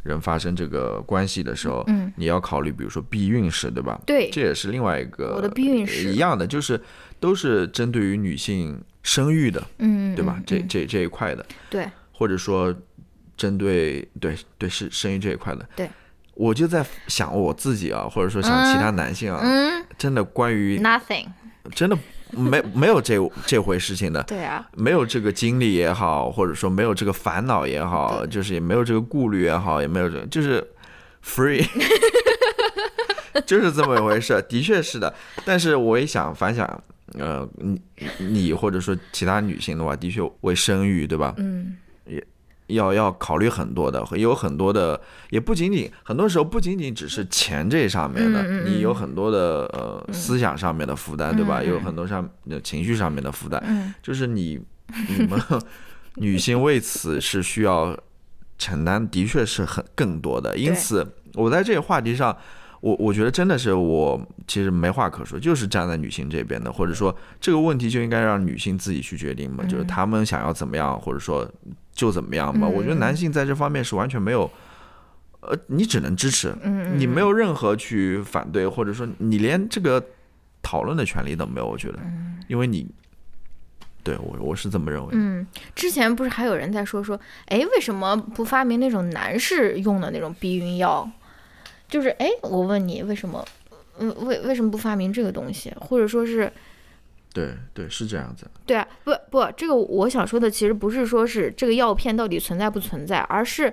[SPEAKER 2] 人发生这个关系的时候，
[SPEAKER 1] 嗯
[SPEAKER 2] 你要考虑，比如说避孕史，对吧？
[SPEAKER 1] 对。
[SPEAKER 2] 这也是另外一个
[SPEAKER 1] 我的避孕史。
[SPEAKER 2] 一样的，就是都是针对于女性生育的，
[SPEAKER 1] 嗯，
[SPEAKER 2] 对吧？这这这一块的，
[SPEAKER 1] 对，
[SPEAKER 2] 或者说针对对对是生育这一块的，
[SPEAKER 1] 对，
[SPEAKER 2] 我就在想我自己啊，或者说想其他男性啊，
[SPEAKER 1] 嗯。
[SPEAKER 2] 真的关于
[SPEAKER 1] ，nothing，
[SPEAKER 2] 真的没没有这这回事情的，
[SPEAKER 1] 对啊，
[SPEAKER 2] 没有这个经历也好，或者说没有这个烦恼也好，就是也没有这个顾虑也好，也没有这个，就是 free，就是这么一回事，的确是的。但是我也想反想，呃，你你或者说其他女性的话，的确为生育，对吧？
[SPEAKER 1] 嗯
[SPEAKER 2] 要要考虑很多的，有很多的，也不仅仅很多时候不仅仅只是钱这上面的，你有很多的呃思想上面的负担，对吧？有很多上呃情绪上面的负担，
[SPEAKER 1] 嗯。
[SPEAKER 2] 就是你你们女性为此是需要承担，的确是很更多的。因此，我在这个话题上，我我觉得真的是我其实没话可说，就是站在女性这边的，或者说这个问题就应该让女性自己去决定嘛，就是他们想要怎么样，或者说就怎么样嘛。我觉得男性在这方面是完全没有，呃，你只能支持，你没有任何去反对，或者说你连这个讨论的权利都没有。我觉得，因为你。对我我是这么认为。
[SPEAKER 1] 嗯，之前不是还有人在说说，哎，为什么不发明那种男士用的那种避孕药？就是哎，我问你，为什么？嗯，为为什么不发明这个东西？或者说是？
[SPEAKER 2] 对对，是这样子。
[SPEAKER 1] 对啊，不不，这个我想说的其实不是说是这个药片到底存在不存在，而是。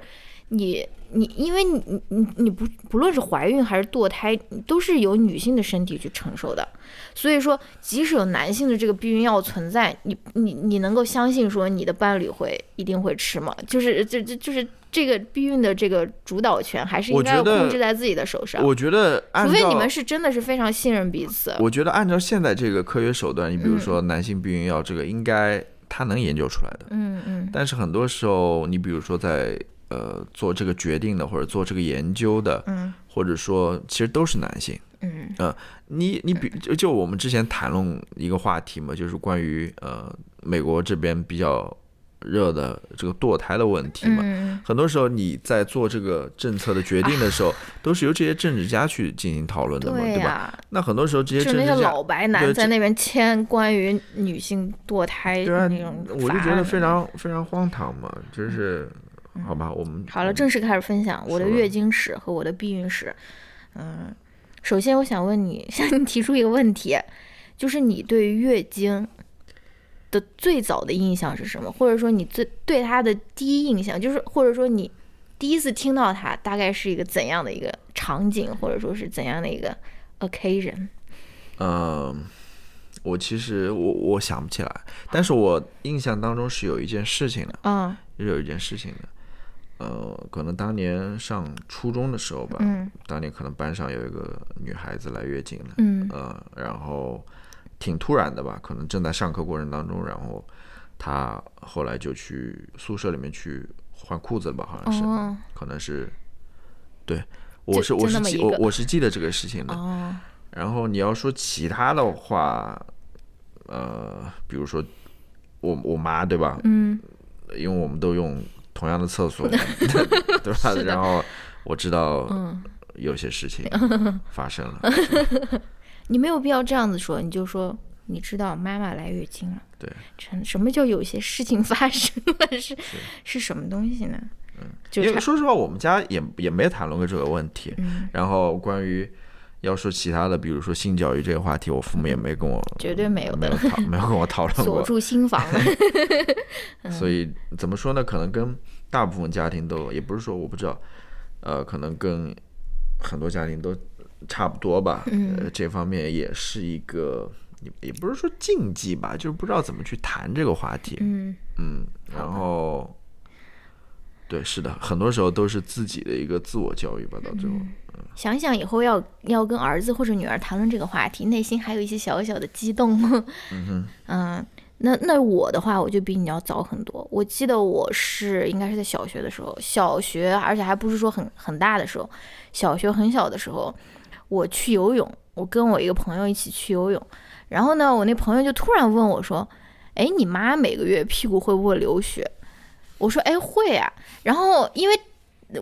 [SPEAKER 1] 你你，因为你你你不不论是怀孕还是堕胎，都是由女性的身体去承受的。所以说，即使有男性的这个避孕药存在，你你你能够相信说你的伴侣会一定会吃吗？就是这这就是这个避孕的这个主导权，还是应该要控制在自己的手上。
[SPEAKER 2] 我觉得，
[SPEAKER 1] 除非你们是真的是非常信任彼此。
[SPEAKER 2] 我觉得按照现在这个科学手段，你比如说男性避孕药，这个应该他能研究出来的。
[SPEAKER 1] 嗯嗯。
[SPEAKER 2] 但是很多时候，你比如说在。呃，做这个决定的或者做这个研究的，
[SPEAKER 1] 嗯，
[SPEAKER 2] 或者说其实都是男性，
[SPEAKER 1] 嗯，
[SPEAKER 2] 呃，你你比就就我们之前谈论一个话题嘛，就是关于呃美国这边比较热的这个堕胎的问题嘛，很多时候你在做这个政策的决定的时候，都是由这些政治家去进行讨论的嘛，对吧？那很多时候这些政治家
[SPEAKER 1] 老白男在那边签关于女性堕胎的那种，
[SPEAKER 2] 我就觉得非常非常荒唐嘛，就是。好吧，我们
[SPEAKER 1] 好了，正式开始分享我的月经史和我的避孕史。嗯，首先我想问你，向你提出一个问题，就是你对月经的最早的印象是什么？或者说你最对他的第一印象，就是或者说你第一次听到他，大概是一个怎样的一个场景，或者说是怎样的一个 occasion？
[SPEAKER 2] 嗯，我其实我我想不起来，但是我印象当中是有一件事情的，
[SPEAKER 1] 嗯，
[SPEAKER 2] 是有一件事情的。呃，可能当年上初中的时候吧，嗯当年可能班上有一个女孩子来月经了，
[SPEAKER 1] 嗯，
[SPEAKER 2] 呃，然后挺突然的吧，可能正在上课过程当中，然后他后来就去宿舍里面去换裤子了吧，好像是，可能是，对，我是我是记我我是记得这个事情的，然后你要说其他的话，呃，比如说我我妈对吧，
[SPEAKER 1] 嗯，
[SPEAKER 2] 因为我们都用。同样的厕所，对吧？然后我知道有些事情 发生了。
[SPEAKER 1] 你没有必要这样子说，你就说你知道妈妈来月经了。
[SPEAKER 2] 对，
[SPEAKER 1] 什什么叫有些事情发生了？是是什么东西呢？
[SPEAKER 2] 嗯，因为说实话，我们家也也没谈论过这个问题。然后关于要说其他的，比如说性教育这个话题，我父母也没跟我
[SPEAKER 1] 绝对没有
[SPEAKER 2] 没有讨没有跟我讨论过。
[SPEAKER 1] 锁住心房。
[SPEAKER 2] 所以怎么说呢？可能跟大部分家庭都，也不是说我不知道，呃，可能跟很多家庭都差不多吧。
[SPEAKER 1] 嗯，
[SPEAKER 2] 这方面也是一个，也也不是说禁忌吧，就是不知道怎么去谈这个话题。
[SPEAKER 1] 嗯
[SPEAKER 2] 嗯，然后，对，是的，很多时候都是自己的一个自我教育吧，到最后。
[SPEAKER 1] 想想以后要要跟儿子或者女儿谈论这个话题，内心还有一些小小的激动。
[SPEAKER 2] 嗯哼，
[SPEAKER 1] 嗯。那那我的话，我就比你要早很多。我记得我是应该是在小学的时候，小学而且还不是说很很大的时候，小学很小的时候，我去游泳，我跟我一个朋友一起去游泳，然后呢，我那朋友就突然问我说：“哎，你妈每个月屁股会不会流血？”我说：“哎，会啊。”然后因为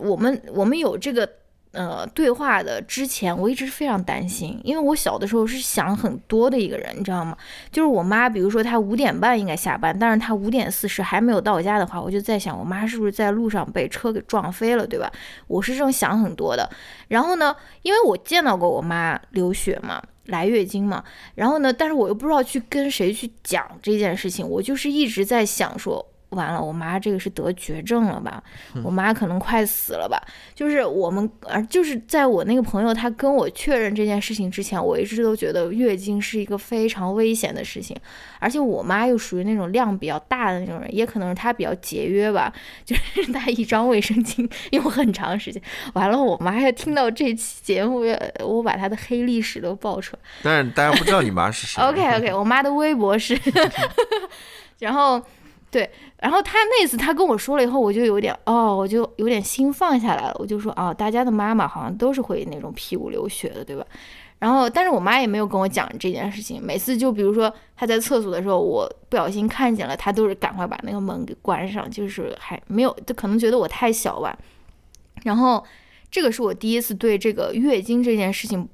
[SPEAKER 1] 我们我们有这个。呃，对话的之前，我一直非常担心，因为我小的时候是想很多的一个人，你知道吗？就是我妈，比如说她五点半应该下班，但是她五点四十还没有到家的话，我就在想，我妈是不是在路上被车给撞飞了，对吧？我是这种想很多的。然后呢，因为我见到过我妈流血嘛，来月经嘛，然后呢，但是我又不知道去跟谁去讲这件事情，我就是一直在想说。完了，我妈这个是得绝症了吧？我妈可能快死了吧？就是我们，而就是在我那个朋友他跟我确认这件事情之前，我一直都觉得月经是一个非常危险的事情，而且我妈又属于那种量比较大的那种人，也可能是她比较节约吧，就是 她一张卫生巾用很长时间。完了，我妈要听到这期节目，我把她的黑历史都爆出来。
[SPEAKER 2] 但是大家不知道你妈是谁。
[SPEAKER 1] OK OK，我妈的微博是，然后。对，然后他那次他跟我说了以后，我就有点哦，我就有点心放下来了。我就说哦，大家的妈妈好像都是会那种屁股流血的，对吧？然后，但是我妈也没有跟我讲这件事情。每次就比如说她在厕所的时候，我不小心看见了，她都是赶快把那个门给关上，就是还没有，就可能觉得我太小吧。然后这个是我第一次对这个月经这件事情，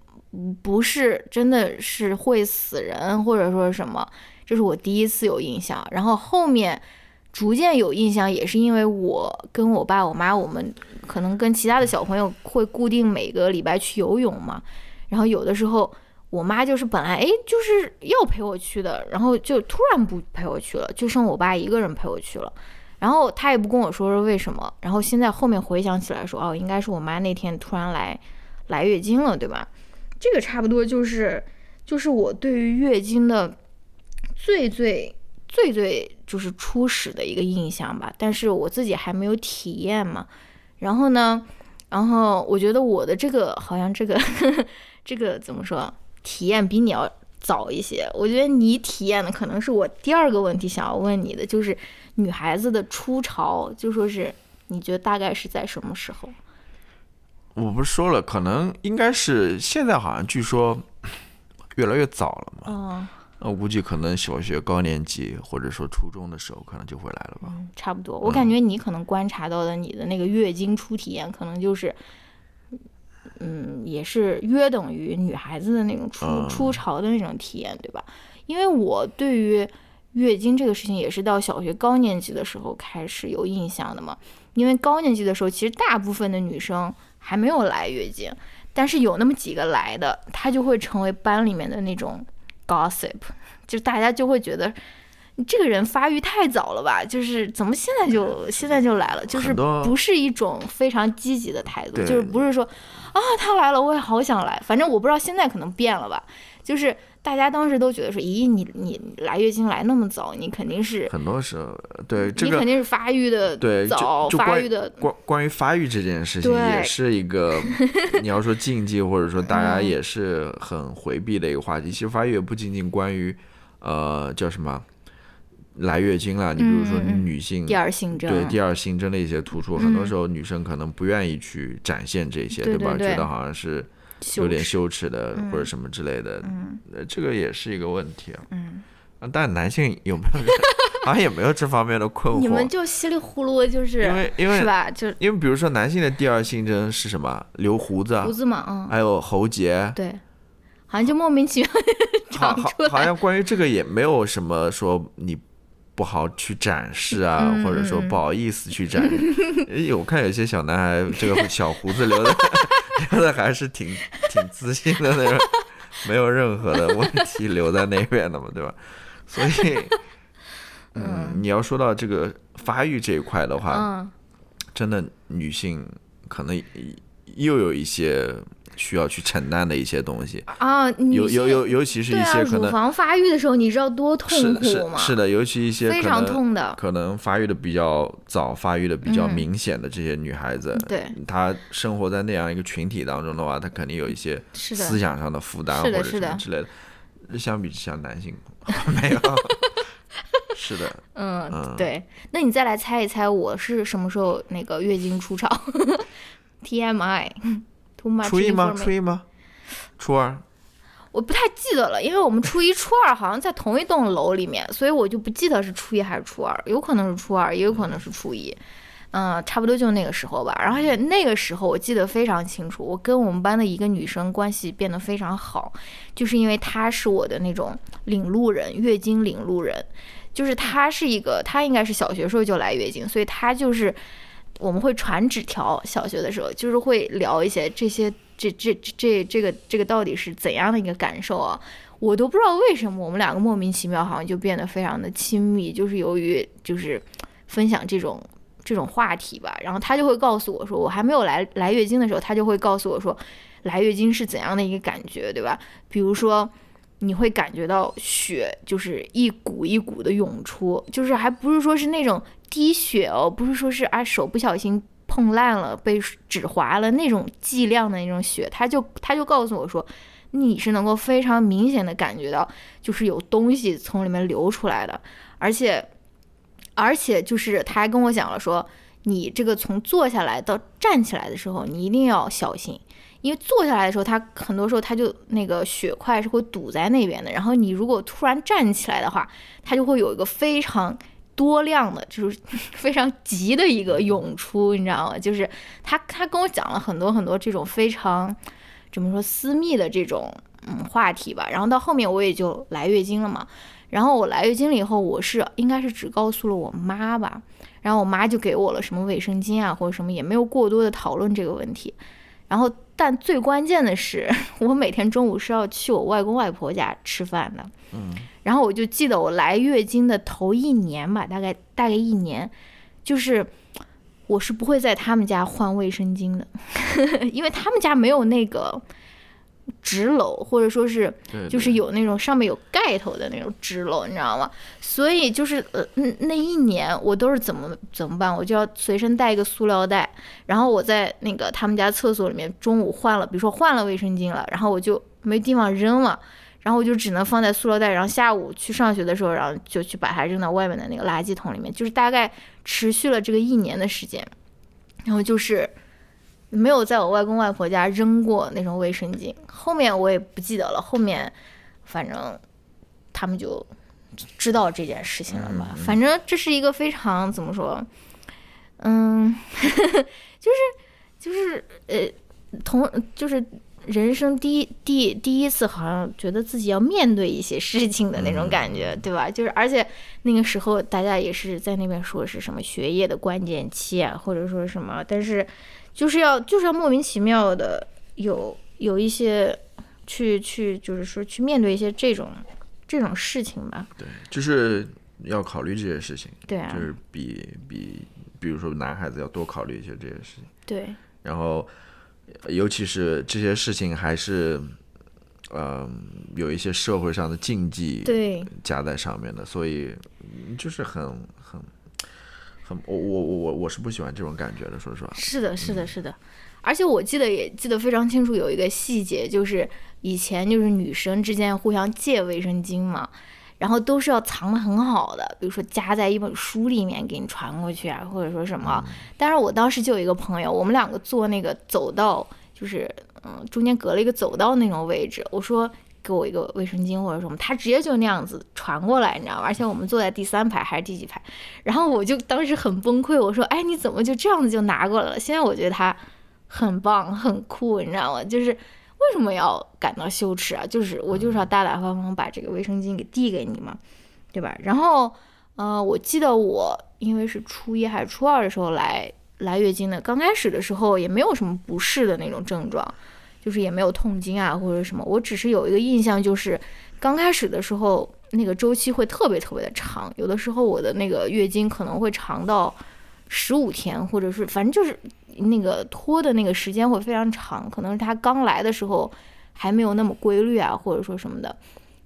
[SPEAKER 1] 不是真的是会死人或者说什么。这是我第一次有印象，然后后面逐渐有印象，也是因为我跟我爸我妈，我们可能跟其他的小朋友会固定每个礼拜去游泳嘛。然后有的时候我妈就是本来哎就是要陪我去的，然后就突然不陪我去了，就剩我爸一个人陪我去了。然后他也不跟我说说为什么。然后现在后面回想起来说，哦，应该是我妈那天突然来来月经了，对吧？这个差不多就是就是我对于月经的。最最最最就是初始的一个印象吧，但是我自己还没有体验嘛。然后呢，然后我觉得我的这个好像这个 这个怎么说，体验比你要早一些。我觉得你体验的可能是我第二个问题想要问你的，就是女孩子的初潮，就说是你觉得大概是在什么时候？
[SPEAKER 2] 我不是说了，可能应该是现在好像据说越来越早了嘛。
[SPEAKER 1] 嗯。
[SPEAKER 2] 我估计可能小学高年级或者说初中的时候可能就会来了吧。
[SPEAKER 1] 嗯，差不多。我感觉你可能观察到的你的那个月经初体验，可能就是，嗯，也是约等于女孩子的那种初初潮的那种体验，对吧？因为我对于月经这个事情也是到小学高年级的时候开始有印象的嘛。因为高年级的时候，其实大部分的女生还没有来月经，但是有那么几个来的，她就会成为班里面的那种。gossip，就大家就会觉得你这个人发育太早了吧？就是怎么现在就现在就来了？就是不是一种非常积极的态度，就是不是说啊他来了我也好想来，反正我不知道现在可能变了吧。就是大家当时都觉得说，咦你你来月经来那么早，你肯定是
[SPEAKER 2] 很多时候对这个
[SPEAKER 1] 你肯定是发育的
[SPEAKER 2] 对
[SPEAKER 1] 早发育的
[SPEAKER 2] 关关于发育这件事情也是一个 你要说禁忌或者说大家也是很回避的一个话题。其实发育也不仅仅关于呃叫什么来月经了，你比如说女性
[SPEAKER 1] 第二性征
[SPEAKER 2] 对第二性征的一些突出，很多时候女生可能不愿意去展现这些，对吧？觉得好像是。有点羞耻的或者什么之类的，呃，这个也是一个问题啊。
[SPEAKER 1] 嗯，
[SPEAKER 2] 但男性有没有？好像也没有这方面的困惑。
[SPEAKER 1] 你们就稀里糊涂就是，
[SPEAKER 2] 因为因为
[SPEAKER 1] 是吧？就
[SPEAKER 2] 因为比如说男性的第二性征是什么？留胡子，
[SPEAKER 1] 胡子嘛，嗯，
[SPEAKER 2] 还有喉结，
[SPEAKER 1] 对，好像就莫名其妙 长出来。
[SPEAKER 2] 好像关于这个也没有什么说你不好去展示啊，或者说不好意思去展。示。我看有些小男孩这个小胡子留的。留的还是挺挺自信的那种，没有任何的问题留在那边的嘛，对吧？所以，嗯，你要说到这个发育这一块的话，真的女性可能又有一些。需要去承担的一些东西
[SPEAKER 1] 啊，
[SPEAKER 2] 有有有，尤其是一些可能
[SPEAKER 1] 乳房发育的时候，你知道多痛苦
[SPEAKER 2] 吗？是的，尤其一些
[SPEAKER 1] 非常痛的，
[SPEAKER 2] 可能发育的比较早、发育的比较明显的这些女孩子，
[SPEAKER 1] 对，
[SPEAKER 2] 她生活在那样一个群体当中的话，她肯定有一些思想上的负担或者什么之类的。相比之下，男性 没有，是的，
[SPEAKER 1] 嗯，对。那你再来猜一猜，我是什么时候那个月经初潮？TMI。
[SPEAKER 2] 初一吗？初一吗？初二？
[SPEAKER 1] 我不太记得了，因为我们初一、初二好像在同一栋楼里面，所以我就不记得是初一还是初二，有可能是初二，也有可能是初一。嗯，差不多就那个时候吧。然后而且那个时候我记得非常清楚，我跟我们班的一个女生关系变得非常好，就是因为她是我的那种领路人，月经领路人。就是她是一个，她应该是小学时候就来月经，所以她就是。我们会传纸条，小学的时候就是会聊一些这些，这这这这个这个到底是怎样的一个感受啊？我都不知道为什么我们两个莫名其妙好像就变得非常的亲密，就是由于就是分享这种这种话题吧。然后他就会告诉我说，我还没有来来月经的时候，他就会告诉我说，来月经是怎样的一个感觉，对吧？比如说你会感觉到血就是一股一股的涌出，就是还不是说是那种。滴血哦，不是说是啊手不小心碰烂了，被纸划了那种剂量的那种血，他就他就告诉我说，你是能够非常明显的感觉到，就是有东西从里面流出来的，而且而且就是他还跟我讲了说，你这个从坐下来到站起来的时候，你一定要小心，因为坐下来的时候，他很多时候他就那个血块是会堵在那边的，然后你如果突然站起来的话，它就会有一个非常多量的，就是非常急的一个涌出，你知道吗？就是他他跟我讲了很多很多这种非常怎么说私密的这种嗯话题吧，然后到后面我也就来月经了嘛。然后我来月经了以后，我是应该是只告诉了我妈吧，然后我妈就给我了什么卫生巾啊或者什么，也没有过多的讨论这个问题。然后，但最关键的是，我每天中午是要去我外公外婆家吃饭的。
[SPEAKER 2] 嗯。
[SPEAKER 1] 然后我就记得我来月经的头一年吧，大概大概一年，就是我是不会在他们家换卫生巾的，因为他们家没有那个。纸篓，或者说是，就是有那种上面有盖头的那种纸篓，你知道吗？所以就是呃，那那一年我都是怎么怎么办？我就要随身带一个塑料袋，然后我在那个他们家厕所里面中午换了，比如说换了卫生巾了，然后我就没地方扔了，然后我就只能放在塑料袋，然后下午去上学的时候，然后就去把它扔到外面的那个垃圾桶里面，就是大概持续了这个一年的时间，然后就是。没有在我外公外婆家扔过那种卫生巾，后面我也不记得了。后面，反正他们就知道这件事情了吧？反正这是一个非常怎么说，嗯，就是就是呃，同就是人生第一第第一次，好像觉得自己要面对一些事情的那种感觉，对吧？就是而且那个时候大家也是在那边说是什么学业的关键期啊，或者说什么，但是。就是要就是要莫名其妙的有有一些去去就是说去面对一些这种这种事情吧。
[SPEAKER 2] 对，就是要考虑这些事情。
[SPEAKER 1] 对啊。
[SPEAKER 2] 就是比比比如说男孩子要多考虑一些这些事情。
[SPEAKER 1] 对。
[SPEAKER 2] 然后，尤其是这些事情还是，嗯，有一些社会上的禁忌
[SPEAKER 1] 对
[SPEAKER 2] 加在上面的，所以就是很很。很我我我我我是不喜欢这种感觉的，说实话。
[SPEAKER 1] 是的，是的，是的，而且我记得也记得非常清楚，有一个细节就是以前就是女生之间互相借卫生巾嘛，然后都是要藏的很好的，比如说夹在一本书里面给你传过去啊，或者说什么。但是我当时就有一个朋友，我们两个坐那个走道，就是嗯中间隔了一个走道那种位置，我说。给我一个卫生巾或者什么，他直接就那样子传过来，你知道吗？而且我们坐在第三排还是第几排，然后我就当时很崩溃，我说：“哎，你怎么就这样子就拿过来了？”现在我觉得他很棒，很酷，你知道吗？就是为什么要感到羞耻啊？就是我就是要大大方方把这个卫生巾给递给你嘛，对吧？然后，呃，我记得我因为是初一还是初二的时候来来月经的，刚开始的时候也没有什么不适的那种症状。就是也没有痛经啊或者什么，我只是有一个印象，就是刚开始的时候那个周期会特别特别的长，有的时候我的那个月经可能会长到十五天，或者是反正就是那个拖的那个时间会非常长，可能是他刚来的时候还没有那么规律啊，或者说什么的。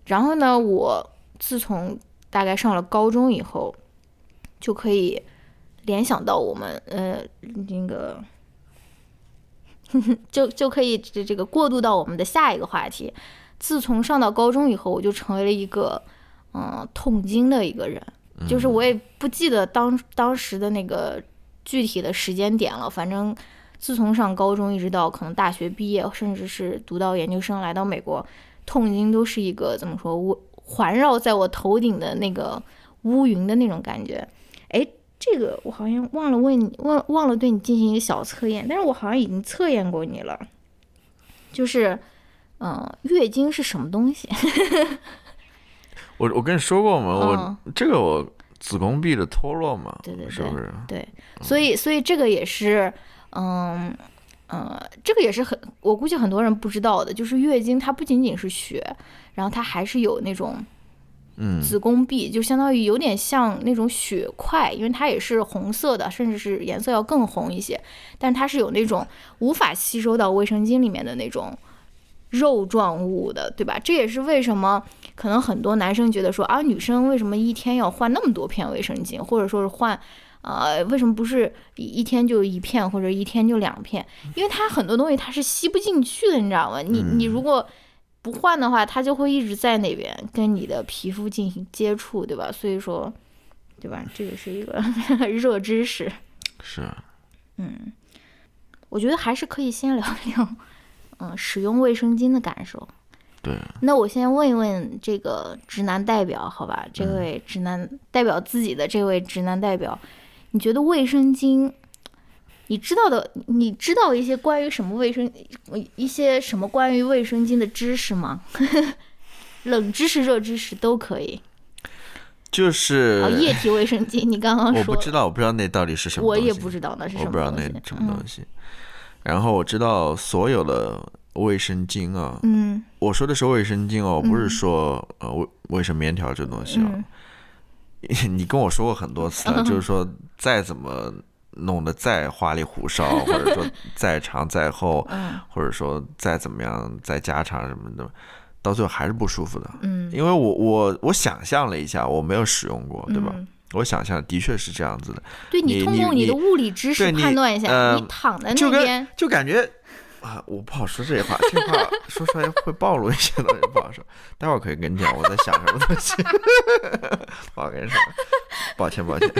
[SPEAKER 1] 然后呢，我自从大概上了高中以后，就可以联想到我们呃那个。就就可以这这个过渡到我们的下一个话题。自从上到高中以后，我就成为了一个嗯痛经的一个人，就是我也不记得当当时的那个具体的时间点了。反正自从上高中一直到可能大学毕业，甚至是读到研究生来到美国，痛经都是一个怎么说我环绕在我头顶的那个乌云的那种感觉。哎。这个我好像忘了问你，忘忘了对你进行一个小测验，但是我好像已经测验过你了，就是，嗯，月经是什么东西？
[SPEAKER 2] 我我跟你说过吗？我这个我子宫壁的脱落嘛，
[SPEAKER 1] 对对对，
[SPEAKER 2] 是不是？
[SPEAKER 1] 对，所以所以这个也是，嗯嗯，这个也是很，我估计很多人不知道的，就是月经它不仅仅是血，然后它还是有那种。嗯子宫壁就相当于有点像那种血块，因为它也是红色的，甚至是颜色要更红一些。但它是有那种无法吸收到卫生巾里面的那种肉状物的，对吧？这也是为什么可能很多男生觉得说啊，女生为什么一天要换那么多片卫生巾，或者说是换，呃，为什么不是一天就一片或者一天就两片？因为它很多东西它是吸不进去的，你知道吗？你你如果。不换的话，它就会一直在那边跟你的皮肤进行接触，对吧？所以说，对吧？这个是一个 热知识。
[SPEAKER 2] 是，
[SPEAKER 1] 嗯，我觉得还是可以先聊聊，嗯，使用卫生巾的感受。
[SPEAKER 2] 对。
[SPEAKER 1] 那我先问一问这个直男代表，好吧？这位直男代表自己的这位直男代表，你觉得卫生巾？你知道的，你知道一些关于什么卫生，一些什么关于卫生巾的知识吗？冷知识、热知识都可以。
[SPEAKER 2] 就是
[SPEAKER 1] 液体卫生巾，你刚刚说
[SPEAKER 2] 我不知道，我不知道那到底是什么。
[SPEAKER 1] 我也不知道那是什么。
[SPEAKER 2] 我不知道那什么东西。然后我知道所有的卫生巾啊，
[SPEAKER 1] 嗯，
[SPEAKER 2] 我说的是卫生巾哦，不是说呃卫卫生棉条这东西啊。你跟我说过很多次了，就是说再怎么。弄得再花里胡哨，或者说再长再厚，或者说再怎么样再加长什么的，到最后还是不舒服的。
[SPEAKER 1] 嗯，
[SPEAKER 2] 因为我我我想象了一下，我没有使用过，对吧？我想象的确是这样子的。
[SPEAKER 1] 对你通过你的物理知识判断一下，你躺在那边
[SPEAKER 2] 就感觉啊，我不好说这些话，这话 说出来会暴露一些东西，不好说。待会儿可以跟你讲我在想什么东西。不好跟你说，抱歉抱歉。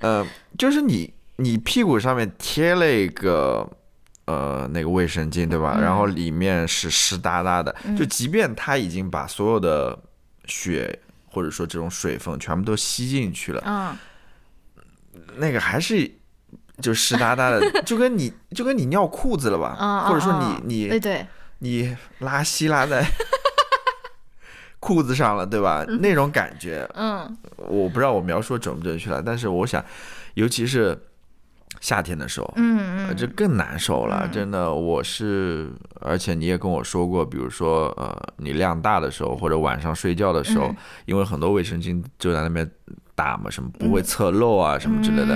[SPEAKER 2] 呃，就是你。你屁股上面贴了一个呃那个卫生巾，对吧？然后里面是湿哒哒的，就即便它已经把所有的血或者说这种水分全部都吸进去了，
[SPEAKER 1] 嗯，
[SPEAKER 2] 那个还是就湿哒哒的，就跟你就跟你尿裤子了吧？或者说你你
[SPEAKER 1] 对对，
[SPEAKER 2] 你拉稀拉在 裤子上了，对吧？那种感觉，
[SPEAKER 1] 嗯，
[SPEAKER 2] 我不知道我描述准不准确了，但是我想，尤其是。夏天的时候，
[SPEAKER 1] 嗯嗯，
[SPEAKER 2] 这更难受了，真的。我是，而且你也跟我说过，比如说，呃，你量大的时候，或者晚上睡觉的时候，因为很多卫生巾就在那边打嘛，什么不会侧漏啊，什么之类的，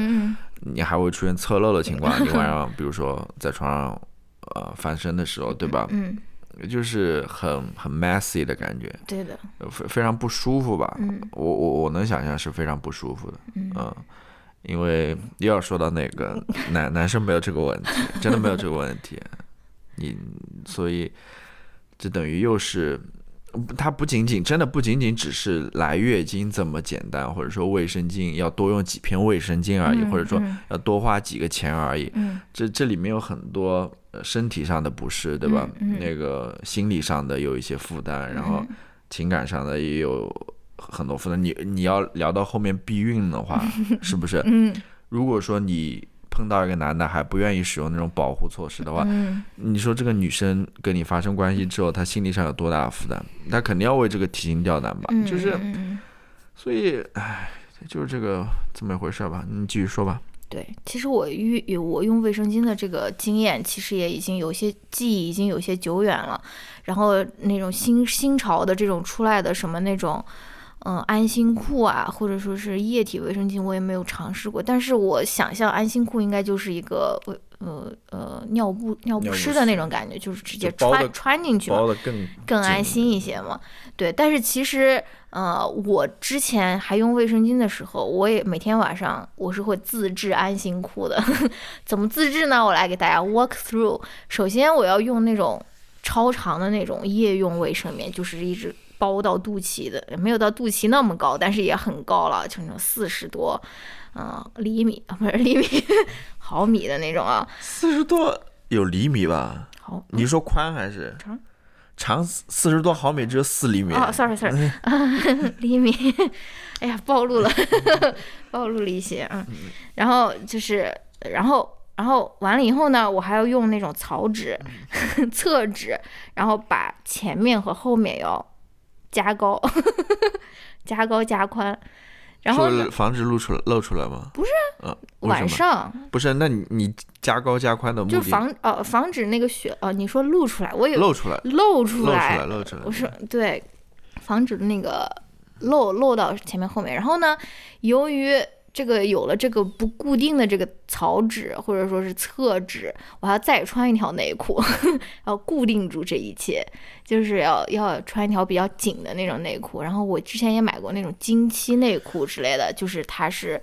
[SPEAKER 2] 你还会出现侧漏的情况。你晚上，比如说在床上，呃，翻身的时候，对吧？
[SPEAKER 1] 嗯，
[SPEAKER 2] 就是很很 messy 的感觉，
[SPEAKER 1] 对的，
[SPEAKER 2] 非非常不舒服吧？
[SPEAKER 1] 嗯，
[SPEAKER 2] 我我我能想象是非常不舒服的，嗯。因为又要说到那个 男男生没有这个问题，真的没有这个问题，你所以这等于又是，它不仅仅真的不仅仅只是来月经这么简单，或者说卫生巾要多用几片卫生巾而已，或者说要多花几个钱而已，这这里面有很多身体上的不适，对吧？那个心理上的有一些负担，然后情感上的也有。很多负担，你你要聊到后面避孕的话，是不是？
[SPEAKER 1] 嗯，
[SPEAKER 2] 如果说你碰到一个男的还不愿意使用那种保护措施的话，
[SPEAKER 1] 嗯，
[SPEAKER 2] 你说这个女生跟你发生关系之后，她心理上有多大的负担？她肯定要为这个提心吊胆吧？就是，所以，唉，就是这个这么一回事吧。你继续说吧。
[SPEAKER 1] 对，其实我用我用卫生巾的这个经验，其实也已经有些记忆，已经有些久远了。然后那种新新潮的这种出来的什么那种。嗯，安心裤啊，或者说是液体卫生巾，我也没有尝试过。但是我想象安心裤应该就是一个呃呃尿布尿不湿的那种感觉，就是直接穿穿进去，
[SPEAKER 2] 更
[SPEAKER 1] 更安心一些嘛。对，但是其实呃，我之前还用卫生巾的时候，我也每天晚上我是会自制安心裤的。怎么自制呢？我来给大家 walk through。首先我要用那种超长的那种夜用卫生棉，就是一直。包到肚脐的，没有到肚脐那么高，但是也很高了，就那种四十多，嗯，厘米啊，不是厘米，毫米的那种啊。
[SPEAKER 2] 四十多有厘米吧？
[SPEAKER 1] 好，
[SPEAKER 2] 你说宽还是
[SPEAKER 1] 长？
[SPEAKER 2] 长四十多毫米，只有四厘米。
[SPEAKER 1] 哦，sorry sorry，厘米。哎呀，暴露了，暴露了一些啊。然后就是，然后，然后完了以后呢，我还要用那种草纸、厕纸，然后把前面和后面要。加高，加高加宽，然后
[SPEAKER 2] 防止露出来露出来吗？
[SPEAKER 1] 不是，
[SPEAKER 2] 嗯，
[SPEAKER 1] 晚上
[SPEAKER 2] 不是，那你你加高加宽的目
[SPEAKER 1] 的就防呃防止那个血呃你说露出来，我有
[SPEAKER 2] 露出来
[SPEAKER 1] 露
[SPEAKER 2] 出
[SPEAKER 1] 来
[SPEAKER 2] 露出来，
[SPEAKER 1] 我说对，防止那个漏漏到前面后面，然后呢，由于。这个有了这个不固定的这个草纸或者说是厕纸，我还要再穿一条内裤，要固定住这一切，就是要要穿一条比较紧的那种内裤。然后我之前也买过那种经期内裤之类的，就是它是，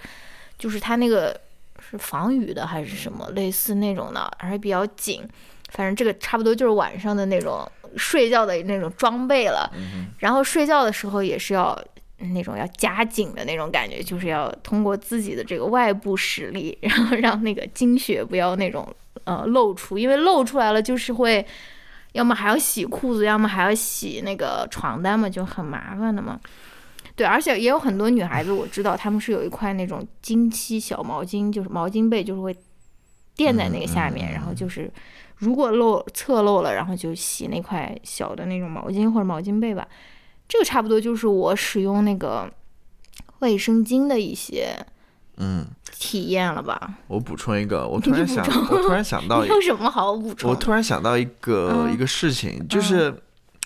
[SPEAKER 1] 就是它那个是防雨的还是什么类似那种的，还是比较紧。反正这个差不多就是晚上的那种睡觉的那种装备了。然后睡觉的时候也是要。那种要加紧的那种感觉，就是要通过自己的这个外部实力，然后让那个经血不要那种呃露出，因为露出来了就是会，要么还要洗裤子，要么还要洗那个床单嘛，就很麻烦的嘛。对，而且也有很多女孩子，我知道她们是有一块那种经期小毛巾，就是毛巾被，就是会垫在那个下面，然后就是如果露侧漏了，然后就洗那块小的那种毛巾或者毛巾被吧。这个差不多就是我使用那个卫生巾的一些
[SPEAKER 2] 嗯
[SPEAKER 1] 体验了吧。
[SPEAKER 2] 我补充一个，我突然想，我突然想到，
[SPEAKER 1] 有什么好补充？
[SPEAKER 2] 我突然想到一个一个事情，就是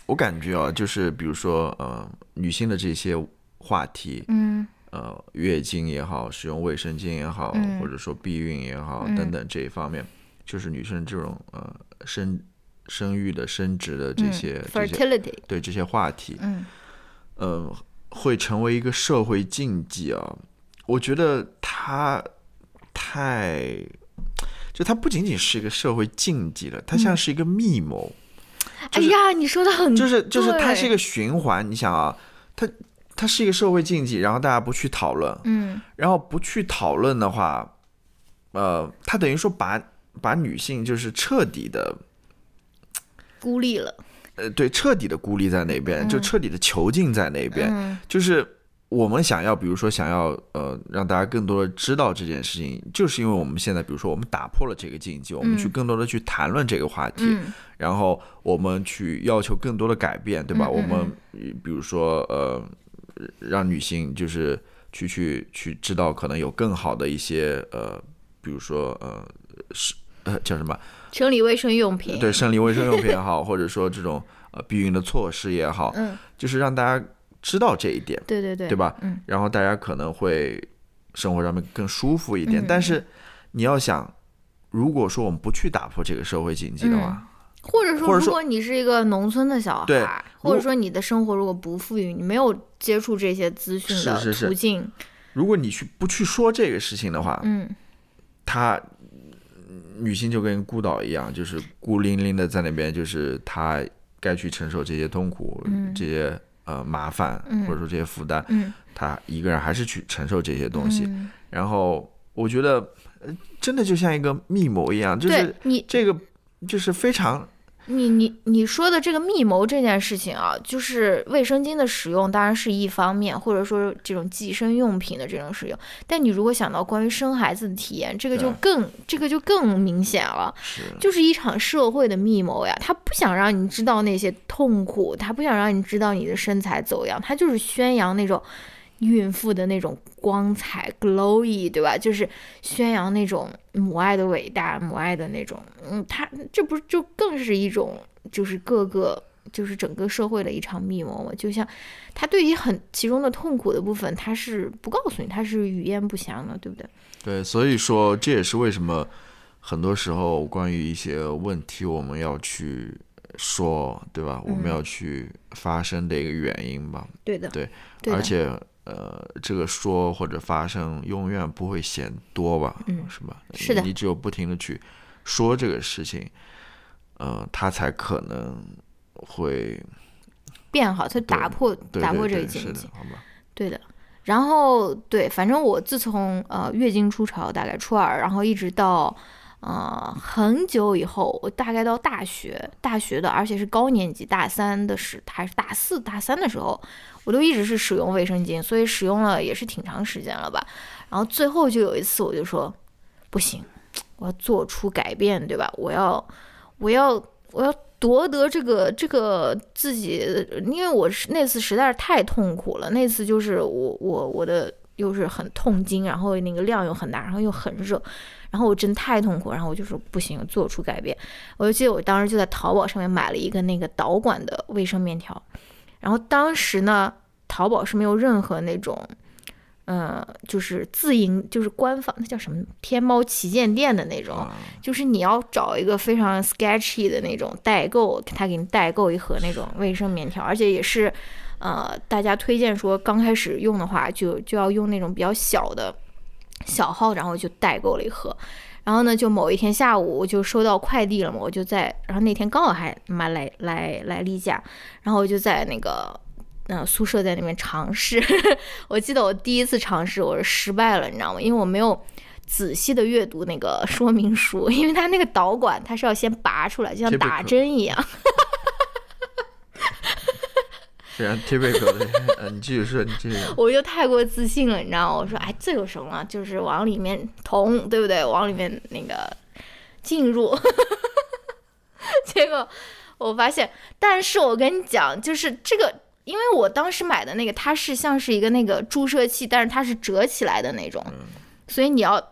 [SPEAKER 2] 我感觉啊，就是比如说呃，女性的这些。话题，
[SPEAKER 1] 嗯，
[SPEAKER 2] 呃，月经也好，使用卫生巾也好，或者说避孕也好，等等这一方面，就是女生这种呃生生育的、生殖的这些
[SPEAKER 1] ，fertility，
[SPEAKER 2] 对这些话题，
[SPEAKER 1] 嗯，
[SPEAKER 2] 呃，会成为一个社会禁忌啊。我觉得它太，就它不仅仅是一个社会禁忌了，它像是一个密谋。
[SPEAKER 1] 哎呀，你说的很，
[SPEAKER 2] 就是就是它是一个循环。你想啊，它。它是一个社会禁忌，然后大家不去讨论，
[SPEAKER 1] 嗯，
[SPEAKER 2] 然后不去讨论的话，呃，它等于说把把女性就是彻底的
[SPEAKER 1] 孤立了，
[SPEAKER 2] 呃，对，彻底的孤立在那边，就彻底的囚禁在那边，就是我们想要，比如说想要呃让大家更多的知道这件事情，就是因为我们现在比如说我们打破了这个禁忌，我们去更多的去谈论这个话题，然后我们去要求更多的改变，对吧？我们比如说呃。让女性就是去去去知道可能有更好的一些呃，比如说呃是呃叫什么
[SPEAKER 1] 生理卫生用品，
[SPEAKER 2] 对生理卫生用品也好，或者说这种呃避孕的措施也好，
[SPEAKER 1] 嗯，
[SPEAKER 2] 就是让大家知道这一点，
[SPEAKER 1] 对对对，
[SPEAKER 2] 对吧？
[SPEAKER 1] 嗯，
[SPEAKER 2] 然后大家可能会生活上面更舒服一点。但是你要想，如果说我们不去打破这个社会禁忌的话。
[SPEAKER 1] 或者说，如果你是一个农村的小孩，或者说你的生活如果不富裕，你没有接触这些资讯的途径，
[SPEAKER 2] 如果你去不去说这个事情的话，
[SPEAKER 1] 嗯，
[SPEAKER 2] 她女性就跟孤岛一样，就是孤零零的在那边，就是她该去承受这些痛苦、这些呃麻烦，或者说这些负担，
[SPEAKER 1] 嗯，
[SPEAKER 2] 她一个人还是去承受这些东西。然后我觉得，真的就像一个密谋一样，就是
[SPEAKER 1] 你
[SPEAKER 2] 这个就是非常。
[SPEAKER 1] 你你你说的这个密谋这件事情啊，就是卫生巾的使用当然是一方面，或者说这种计生用品的这种使用。但你如果想到关于生孩子的体验，这个就更这个就更明显了，就是一场社会的密谋呀。他不想让你知道那些痛苦，他不想让你知道你的身材走样，他就是宣扬那种。孕妇的那种光彩，glowy，对吧？就是宣扬那种母爱的伟大，母爱的那种，嗯，他这不就更是一种，就是各个，就是整个社会的一场密谋嘛？就像他对于很其中的痛苦的部分，他是不告诉你，他是语焉不详的，对不对？
[SPEAKER 2] 对，所以说这也是为什么很多时候关于一些问题我们要去说，对吧？我们要去发声的一个原因吧？
[SPEAKER 1] 对的，
[SPEAKER 2] 对，
[SPEAKER 1] 对，
[SPEAKER 2] 而且。呃，这个说或者发生永远不会嫌多吧？
[SPEAKER 1] 嗯，
[SPEAKER 2] 是吧？
[SPEAKER 1] 是的，
[SPEAKER 2] 你只有不停的去说这个事情，呃，他才可能会
[SPEAKER 1] 变好，他打破打破这个禁忌，
[SPEAKER 2] 好吧？
[SPEAKER 1] 对的。然后对，反正我自从呃月经初潮，大概初二，然后一直到。呃，很久以后，我大概到大学，大学的，而且是高年级，大三的时还是大四、大三的时候，我都一直是使用卫生巾，所以使用了也是挺长时间了吧。然后最后就有一次，我就说，不行，我要做出改变，对吧？我要，我要，我要夺得这个这个自己，因为我是那次实在是太痛苦了，那次就是我我我的又是很痛经，然后那个量又很大，然后又很热。然后我真太痛苦，然后我就说不行，做出改变。我就记得我当时就在淘宝上面买了一个那个导管的卫生棉条，然后当时呢，淘宝是没有任何那种，呃，就是自营，就是官方，那叫什么？天猫旗舰店的那种，就是你要找一个非常 sketchy 的那种代购，他给你代购一盒那种卫生棉条，而且也是，呃，大家推荐说刚开始用的话，就就要用那种比较小的。小号，然后就代购了一盒，然后呢，就某一天下午我就收到快递了嘛，我就在，然后那天刚好还妈来来来例假，然后我就在那个嗯宿舍在那边尝试。我记得我第一次尝试我是失败了，你知道吗？因为我没有仔细的阅读那个说明书，因为它那个导管它是要先拔出来，就像打针一样。
[SPEAKER 2] 非常 typical 的，嗯，你继续说，你继续。
[SPEAKER 1] 我就太过自信了，你知道吗？我说，哎，这有什么？就是往里面捅，对不对？往里面那个进入。结果我发现，但是我跟你讲，就是这个，因为我当时买的那个，它是像是一个那个注射器，但是它是折起来的那种，所以你要。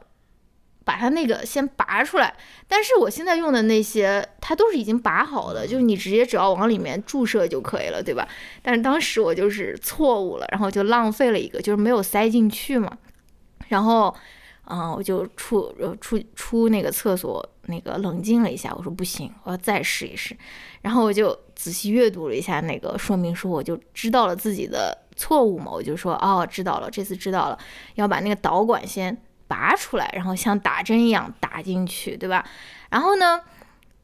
[SPEAKER 1] 把它那个先拔出来，但是我现在用的那些，它都是已经拔好的，就是你直接只要往里面注射就可以了，对吧？但是当时我就是错误了，然后就浪费了一个，就是没有塞进去嘛。然后，嗯，我就出出出那个厕所，那个冷静了一下，我说不行，我要再试一试。然后我就仔细阅读了一下那个说明书，我就知道了自己的错误嘛，我就说哦，知道了，这次知道了，要把那个导管先。拔出来，然后像打针一样打进去，对吧？然后呢，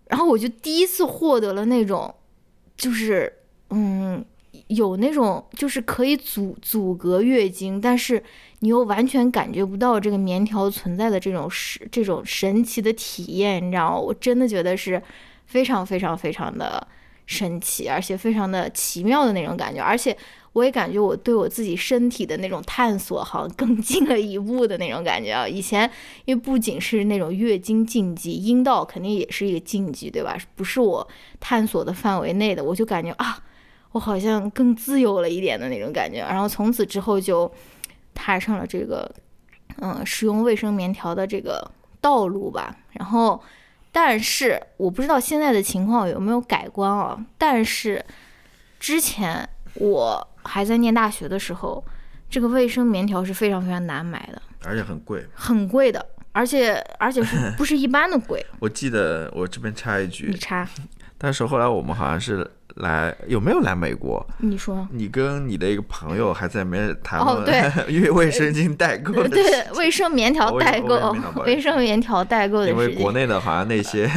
[SPEAKER 1] 然后我就第一次获得了那种，就是嗯，有那种就是可以阻阻隔月经，但是你又完全感觉不到这个棉条存在的这种神这种神奇的体验，你知道吗？我真的觉得是非常非常非常的神奇，而且非常的奇妙的那种感觉，而且。我也感觉我对我自己身体的那种探索，好像更进了一步的那种感觉啊！以前因为不仅是那种月经禁忌，阴道肯定也是一个禁忌，对吧？不是我探索的范围内的，我就感觉啊，我好像更自由了一点的那种感觉。然后从此之后就踏上了这个嗯使用卫生棉条的这个道路吧。然后，但是我不知道现在的情况有没有改观啊？但是之前我。还在念大学的时候，这个卫生棉条是非常非常难买的，
[SPEAKER 2] 而且很贵，
[SPEAKER 1] 很贵的，而且而且是 不是一般的贵？
[SPEAKER 2] 我记得我这边插一句，
[SPEAKER 1] 你插。
[SPEAKER 2] 但是后来我们好像是来有没有来美国？
[SPEAKER 1] 你说，
[SPEAKER 2] 你跟你的一个朋友还在没谈
[SPEAKER 1] 哦，对，
[SPEAKER 2] 因为卫生巾代购，
[SPEAKER 1] 对，卫生棉条代购，卫生棉条代购的，
[SPEAKER 2] 因为国内的好像那些。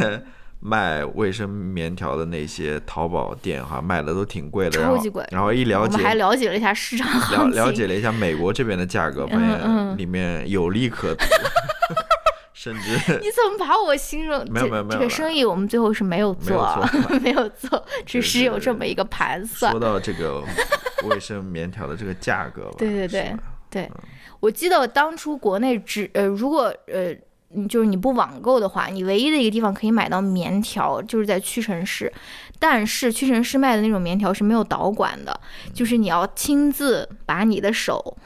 [SPEAKER 2] 卖卫生棉条的那些淘宝店哈，卖的都挺贵的，
[SPEAKER 1] 超级贵。
[SPEAKER 2] 然后一了解，
[SPEAKER 1] 还了解了一下市场
[SPEAKER 2] 了了解了一下美国这边的价格，发现里面有利可图，甚至
[SPEAKER 1] 你怎么把我形容？
[SPEAKER 2] 没有没有没有，
[SPEAKER 1] 这个生意我们最后是没有做，
[SPEAKER 2] 没
[SPEAKER 1] 有做，只是有这么一个盘算。
[SPEAKER 2] 说到这个卫生棉条的这个价格吧，
[SPEAKER 1] 对对对对，我记得当初国内只呃，如果呃。你就是你不网购的话，你唯一的一个地方可以买到棉条，就是在屈臣氏。但是屈臣氏卖的那种棉条是没有导管的，就是你要亲自把你的手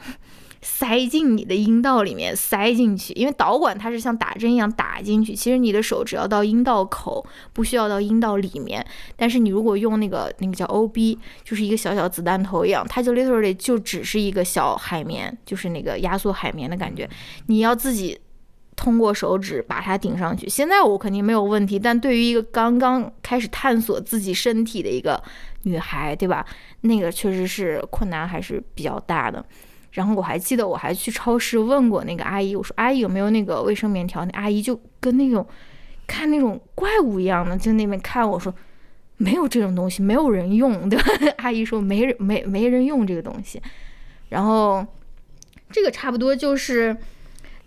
[SPEAKER 1] 塞进你的阴道里面塞进去，因为导管它是像打针一样打进去。其实你的手只要到阴道口，不需要到阴道里面。但是你如果用那个那个叫 O B，就是一个小小子弹头一样，它就 literally 就只是一个小海绵，就是那个压缩海绵的感觉，你要自己。通过手指把它顶上去，现在我肯定没有问题。但对于一个刚刚开始探索自己身体的一个女孩，对吧？那个确实是困难还是比较大的。然后我还记得，我还去超市问过那个阿姨，我说：“阿姨有没有那个卫生棉条？”那阿姨就跟那种看那种怪物一样的，就那边看我说：“没有这种东西，没有人用，对吧？” 阿姨说：“没人没没人用这个东西。”然后这个差不多就是。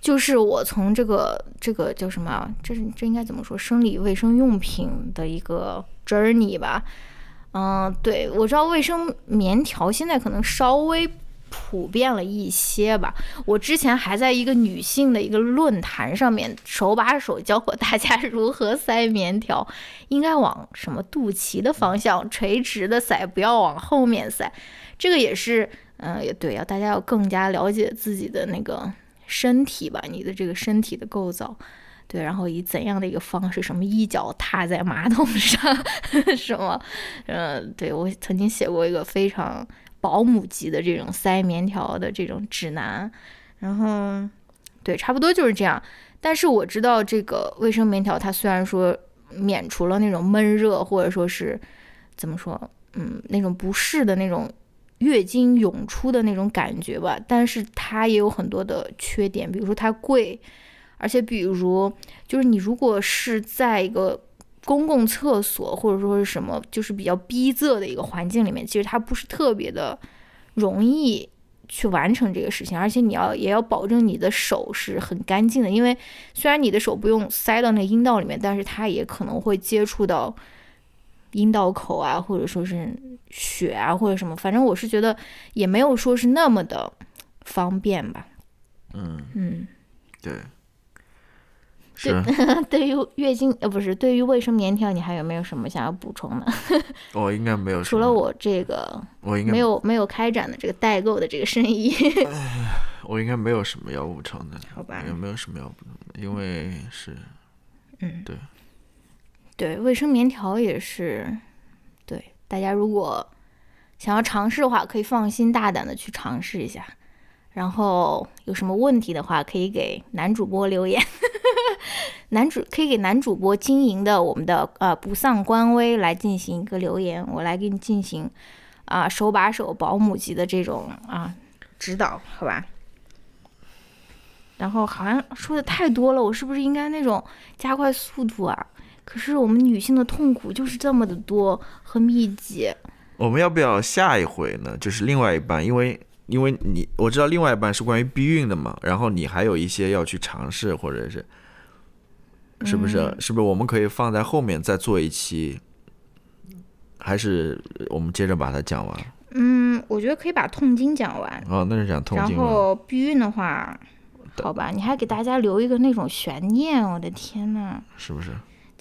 [SPEAKER 1] 就是我从这个这个叫什么？这是这应该怎么说？生理卫生用品的一个 journey 吧。嗯，对我知道卫生棉条现在可能稍微普遍了一些吧。我之前还在一个女性的一个论坛上面手把手教过大家如何塞棉条，应该往什么肚脐的方向垂直的塞，不要往后面塞。这个也是，嗯，也对啊，大家要更加了解自己的那个。身体吧，你的这个身体的构造，对，然后以怎样的一个方式，什么一脚踏在马桶上，什么，嗯，对我曾经写过一个非常保姆级的这种塞棉条的这种指南，然后，对，差不多就是这样。但是我知道这个卫生棉条，它虽然说免除了那种闷热，或者说是怎么说，嗯，那种不适的那种。月经涌出的那种感觉吧，但是它也有很多的缺点，比如说它贵，而且比如就是你如果是在一个公共厕所或者说是什么，就是比较逼仄的一个环境里面，其实它不是特别的容易去完成这个事情，而且你要也要保证你的手是很干净的，因为虽然你的手不用塞到那个阴道里面，但是它也可能会接触到阴道口啊，或者说是血啊或者什么，反正我是觉得也没有说是那么的方便吧。
[SPEAKER 2] 嗯
[SPEAKER 1] 嗯，
[SPEAKER 2] 对，是。
[SPEAKER 1] 对于月经呃不是对于卫生棉条，你还有没有什么想要补充的？
[SPEAKER 2] 我应该没有，
[SPEAKER 1] 除了我这个
[SPEAKER 2] 我应该
[SPEAKER 1] 没有没有开展的这个代购的这个生意，
[SPEAKER 2] 我应该没有什么要补充的，
[SPEAKER 1] 好吧。
[SPEAKER 2] 也没有什么要补充的，因为是
[SPEAKER 1] 嗯，
[SPEAKER 2] 对。
[SPEAKER 1] 对，卫生棉条也是，对大家如果想要尝试的话，可以放心大胆的去尝试一下。然后有什么问题的话，可以给男主播留言，男主可以给男主播经营的我们的呃不丧官微来进行一个留言，我来给你进行啊、手把手保姆级的这种啊指导，好吧？然后好像说的太多了，我是不是应该那种加快速度啊？可是我们女性的痛苦就是这么的多和密集，
[SPEAKER 2] 我们要不要下一回呢？就是另外一半，因为因为你我知道另外一半是关于避孕的嘛，然后你还有一些要去尝试，或者是是不是、
[SPEAKER 1] 嗯
[SPEAKER 2] 是不是我们可以放在后面再做一期？还是我们接着把它讲完？
[SPEAKER 1] 嗯，我觉得可以把痛经讲完，
[SPEAKER 2] 哦，那是讲痛经然。
[SPEAKER 1] 后避孕的话，好吧，你还给大家留一个那种悬念，我的天呐！
[SPEAKER 2] 是不是？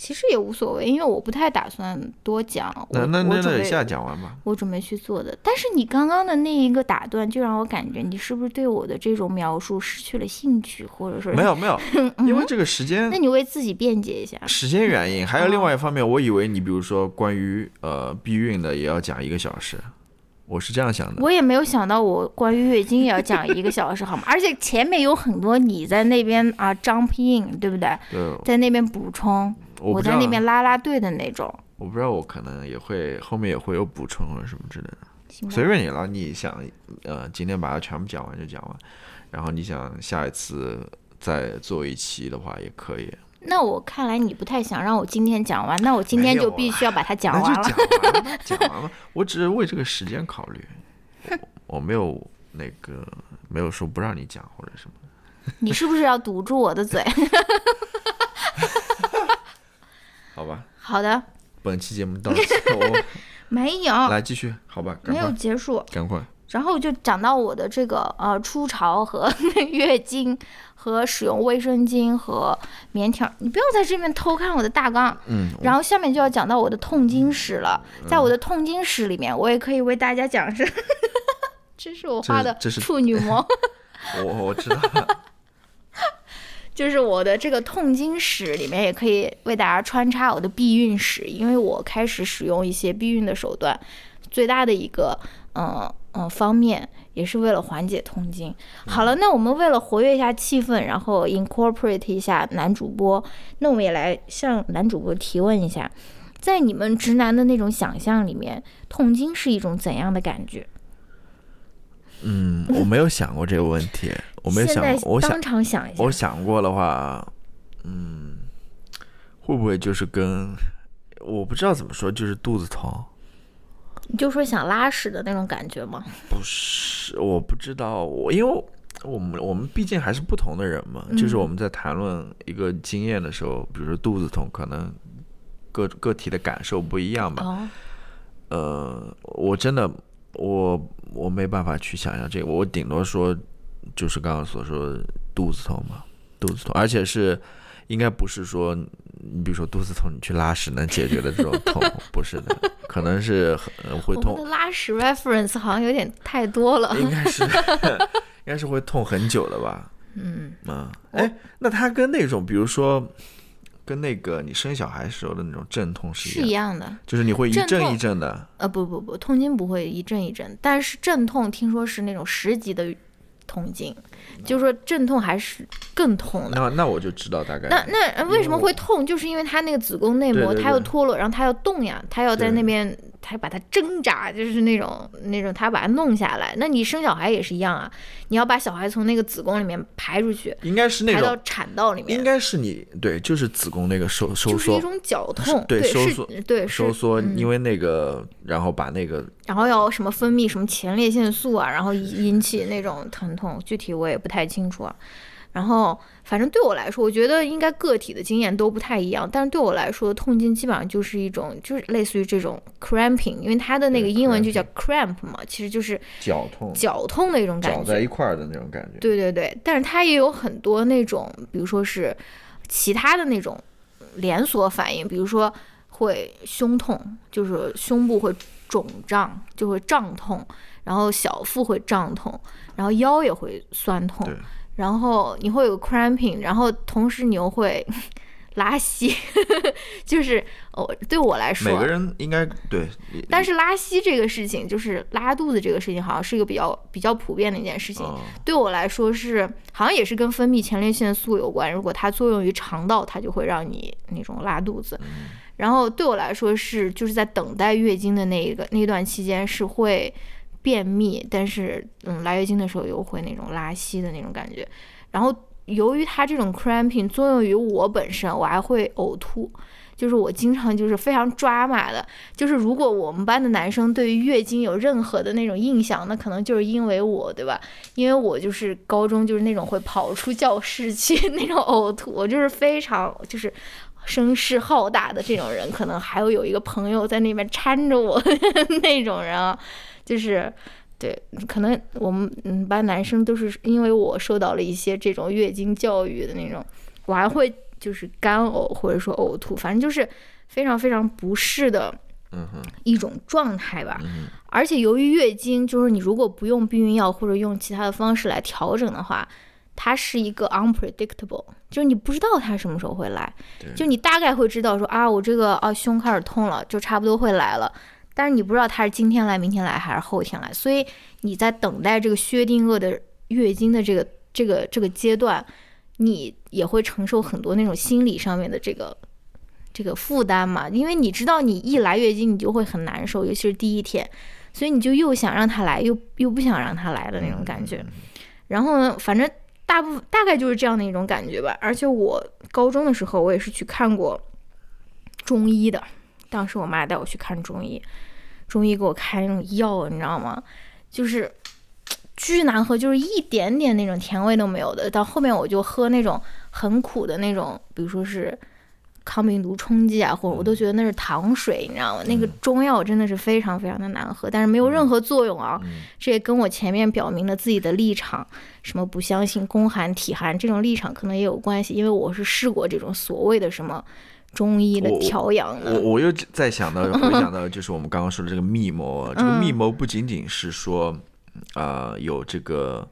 [SPEAKER 1] 其实也无所谓，因为我不太打算多讲，那
[SPEAKER 2] 那那
[SPEAKER 1] 我准备
[SPEAKER 2] 那那下讲完吧。
[SPEAKER 1] 我准备去做的。但是你刚刚的那一个打断，就让我感觉你是不是对我的这种描述失去了兴趣，或者说是
[SPEAKER 2] 没有 没有，因为这个时间
[SPEAKER 1] 那你为自己辩解一下。
[SPEAKER 2] 时间原因，还有另
[SPEAKER 1] 哦
[SPEAKER 2] 外一方面，我以为你比如说关于呃避孕的也要讲一个小时，我是这样想的。
[SPEAKER 1] 我也没有想到，我关于月经也要讲一个小时，好吗？而且前面有很多你在那边啊 jump in，对不对？
[SPEAKER 2] 对，
[SPEAKER 1] 在那边补充，
[SPEAKER 2] 我
[SPEAKER 1] 在那边拉拉队的那种，
[SPEAKER 2] 我不知道，我可能也会后面也会有补充或者什么之类的，随便你了。你想呃今天把它全部讲完就讲完，然后你想下一次再做一期的话也可以。
[SPEAKER 1] 那我看来你不太想让我今天讲完，那我今天就必须要把它 讲完了。
[SPEAKER 2] 讲完了，讲完了。我只是为这个时间考虑，我我没有那个没有说不让你讲或者什么。
[SPEAKER 1] 你是不是要堵住我的嘴？
[SPEAKER 2] 好吧，
[SPEAKER 1] 好的，
[SPEAKER 2] 本期节目到此，我
[SPEAKER 1] 没有，
[SPEAKER 2] 来继续，好吧，
[SPEAKER 1] 没有，结束。
[SPEAKER 2] 赶快。
[SPEAKER 1] 然后就讲到我的这个呃初潮和 月经和使用卫生巾和棉条，你不要在这边偷看我的大纲。
[SPEAKER 2] 嗯，
[SPEAKER 1] 然后下面就要讲到我的痛经史了，在我的痛经史里面，我也可以为大家讲是，这是我画的处女膜，
[SPEAKER 2] 我我知道，
[SPEAKER 1] 就是我的这个痛经史里面也可以为大家穿插我的避孕史，因为我开始使用一些避孕的手段，最大的一个嗯嗯方面也是为了缓解痛经。好了，那我们为了活跃一下气氛，然后 incorporate 一下男主播，那我们也来向男主播提问一下，在你们直男的那种想象里面，痛经是一种怎样的感觉？
[SPEAKER 2] 嗯，我没有想过这个问题，我没有想过，我想
[SPEAKER 1] 当场想一下
[SPEAKER 2] 我，想过的话，嗯，会不会就是跟我不知道怎么说，就是肚子疼？
[SPEAKER 1] 你就说想拉屎的那种感觉吗？
[SPEAKER 2] 不是，我不知道，我因为我们我们毕竟还是不同的人嘛，就是
[SPEAKER 1] 嗯
[SPEAKER 2] 我们在谈论一个经验的时候，比如说肚子痛，可能个个体的感受不一样吧。
[SPEAKER 1] 哦，
[SPEAKER 2] 呃，我真的我我没办法去想象这个，我顶多说就是刚刚所说的肚子痛嘛，肚子痛，而且是应该不是说你比如说肚子痛你去拉屎能解决的这种痛，不是的，可能是很呃会痛
[SPEAKER 1] 我们的拉屎 reference 好像有点太多了。
[SPEAKER 2] 应该是 应该是会痛很久的吧？
[SPEAKER 1] 嗯，
[SPEAKER 2] 嗯，哎，那它跟那种比如说跟那个你生小孩时候的那种阵痛是
[SPEAKER 1] 是
[SPEAKER 2] 一样，
[SPEAKER 1] 一样的。
[SPEAKER 2] 就是你会一阵一阵的，
[SPEAKER 1] 呃，不不不，痛经不会一阵一阵，但是阵痛听说是那种十级的痛经，就是说阵痛还是更痛的。
[SPEAKER 2] 那那我就知道大概。
[SPEAKER 1] 那那呃为什么会痛？就是因为它那个子宫内膜它要脱落，然后它要动呀，它要在那边他把它挣扎，就是那种那种他把它弄下来。那你生小孩也是一样啊，你要把小孩从那个子宫里面排出去，
[SPEAKER 2] 应该是那
[SPEAKER 1] 排到，产道里面，
[SPEAKER 2] 应该是你对，就是子宫那个收收缩，
[SPEAKER 1] 就是一种绞痛，
[SPEAKER 2] 对收缩
[SPEAKER 1] 对
[SPEAKER 2] 收缩，
[SPEAKER 1] 嗯
[SPEAKER 2] 因为那个，然后把那个
[SPEAKER 1] 然后要什么分泌什么前列腺素啊，然后引引起那种疼痛，具体我也不太清楚啊。然后反正对我来说，我觉得应该个体的经验都不太一样，但是对我来说，痛经基本上就是一种就是类似于这种 cramping，因为它的那个英文就叫 cramp 嘛，其实就是
[SPEAKER 2] 绞痛，
[SPEAKER 1] 绞痛的一种感
[SPEAKER 2] 绞在。一块儿的那种感觉。
[SPEAKER 1] 对对对，但是它也有很多那种，比如说是其他的那种连锁反应，比如说会胸痛，就是胸部会肿胀，就会胀痛，然后小腹会胀痛，然后腰也会酸痛
[SPEAKER 2] 对，
[SPEAKER 1] 然后你会有 cramping，然后同时你又会 拉稀，就是哦，对我来说，
[SPEAKER 2] 每个人应该对，
[SPEAKER 1] 但是拉稀这个事情，就是拉肚子这个事情，好像是一个比较比较普遍的一件事情。
[SPEAKER 2] 哦
[SPEAKER 1] 对我来说是，好像也是跟分泌前列腺素有关。如果它作用于肠道，它就会让你那种拉肚子。然后对我来说是，就是在等待月经的那一个那段期间是会便秘，但是嗯来月经的时候又会那种拉稀的那种感觉。然后由于它这种 cramping 作用于我本身，我还会呕吐。就是我经常就是非常抓马的，就是如果我们班的男生对于月经有任何的那种印象，那可能就是因为我，对吧？因为我就是高中就是那种会跑出教室去 那种呕吐，我就是非常就是声势浩大的这种人，可能还有有一个朋友在那边搀着我 那种人啊，就是。对，可能我们嗯班男生都是因为我受到了一些这种月经教育的那种，我还会就是干呕或者说呕吐，反正就是非常非常不适的
[SPEAKER 2] 嗯哼，
[SPEAKER 1] 一种状态吧。
[SPEAKER 2] 嗯
[SPEAKER 1] 而且由于月经，就是你如果不用避孕药或者用其他的方式来调整的话，它是一个 unpredictable，就是你不知道它什么时候会来，就你大概会知道说啊，我这个啊胸开始痛了，就差不多会来了。但是你不知道他是今天来、明天来还是后天来，所以你在等待这个薛定谔的月经的这个这个这个阶段，你也会承受很多那种心理上面的这个这个负担嘛，因为你知道你一来月经你就会很难受，尤其是第一天，所以你就又想让他来，又又不想让他来的那种感觉。然后呢，反正大部分大概就是这样的一种感觉吧。而且我高中的时候，我也是去看过中医的，当时我妈带我去看中医，中医给我开那种药，你知道吗？就是巨难喝，就是一点点那种甜味都没有的。到后面我就喝那种很苦的那种，比如说是抗病毒冲剂啊，或者我都觉得那是糖水，你知道吗？那个中药真的是非常非常的难喝，但是没有任何作用啊。这也跟我前面表明了自己的立场，什么不相信宫寒体寒这种立场可能也有关系，因为我是试过这种所谓的什么中医的调养的。
[SPEAKER 2] 我我又在想到回想到，就是我们刚刚说的这个密谋啊，这个
[SPEAKER 1] 嗯
[SPEAKER 2] 密谋不仅仅是说，呃，有这个，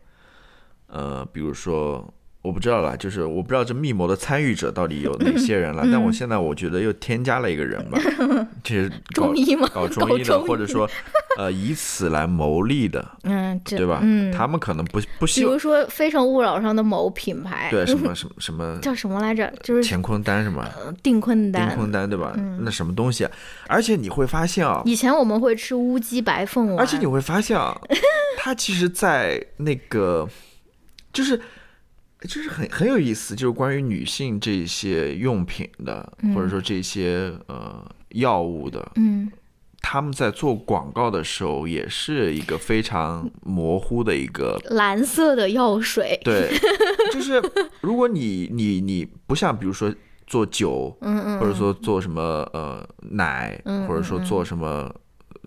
[SPEAKER 2] 呃，比如说。我不知道啦，就是我不知道这密谋的参与者到底有哪些人了，但
[SPEAKER 1] 嗯
[SPEAKER 2] 我现在我觉得又添加了一个人吧，就是搞
[SPEAKER 1] 中医吗？
[SPEAKER 2] 搞中医的，或者说 呃以此来谋利的，
[SPEAKER 1] 嗯，
[SPEAKER 2] 对吧？
[SPEAKER 1] 嗯，
[SPEAKER 2] 他们可能不不
[SPEAKER 1] 比
[SPEAKER 2] 希望
[SPEAKER 1] 如说《非诚勿扰》上的某品牌，
[SPEAKER 2] 对什么 什么什么
[SPEAKER 1] 叫什么来着？就是
[SPEAKER 2] 乾坤丹什么
[SPEAKER 1] 呃定坤丹，定。
[SPEAKER 2] 坤丹对吧？
[SPEAKER 1] 嗯
[SPEAKER 2] 那什么东西啊？而且你会发现啊，
[SPEAKER 1] 以前我们会吃乌鸡白凤丸，
[SPEAKER 2] 而且你会发现啊，它其实，在那个就是就是很很有意思，就是关于女性这些用品的，或者说这些呃药物的，
[SPEAKER 1] 嗯，
[SPEAKER 2] 他们在做广告的时候，也是一个非常 模糊的一个。
[SPEAKER 1] 蓝色的药水，
[SPEAKER 2] 对，就是如果你你你不像比如说做酒，
[SPEAKER 1] 嗯嗯，
[SPEAKER 2] 或者说做什么呃奶，
[SPEAKER 1] 嗯
[SPEAKER 2] 或者说做什么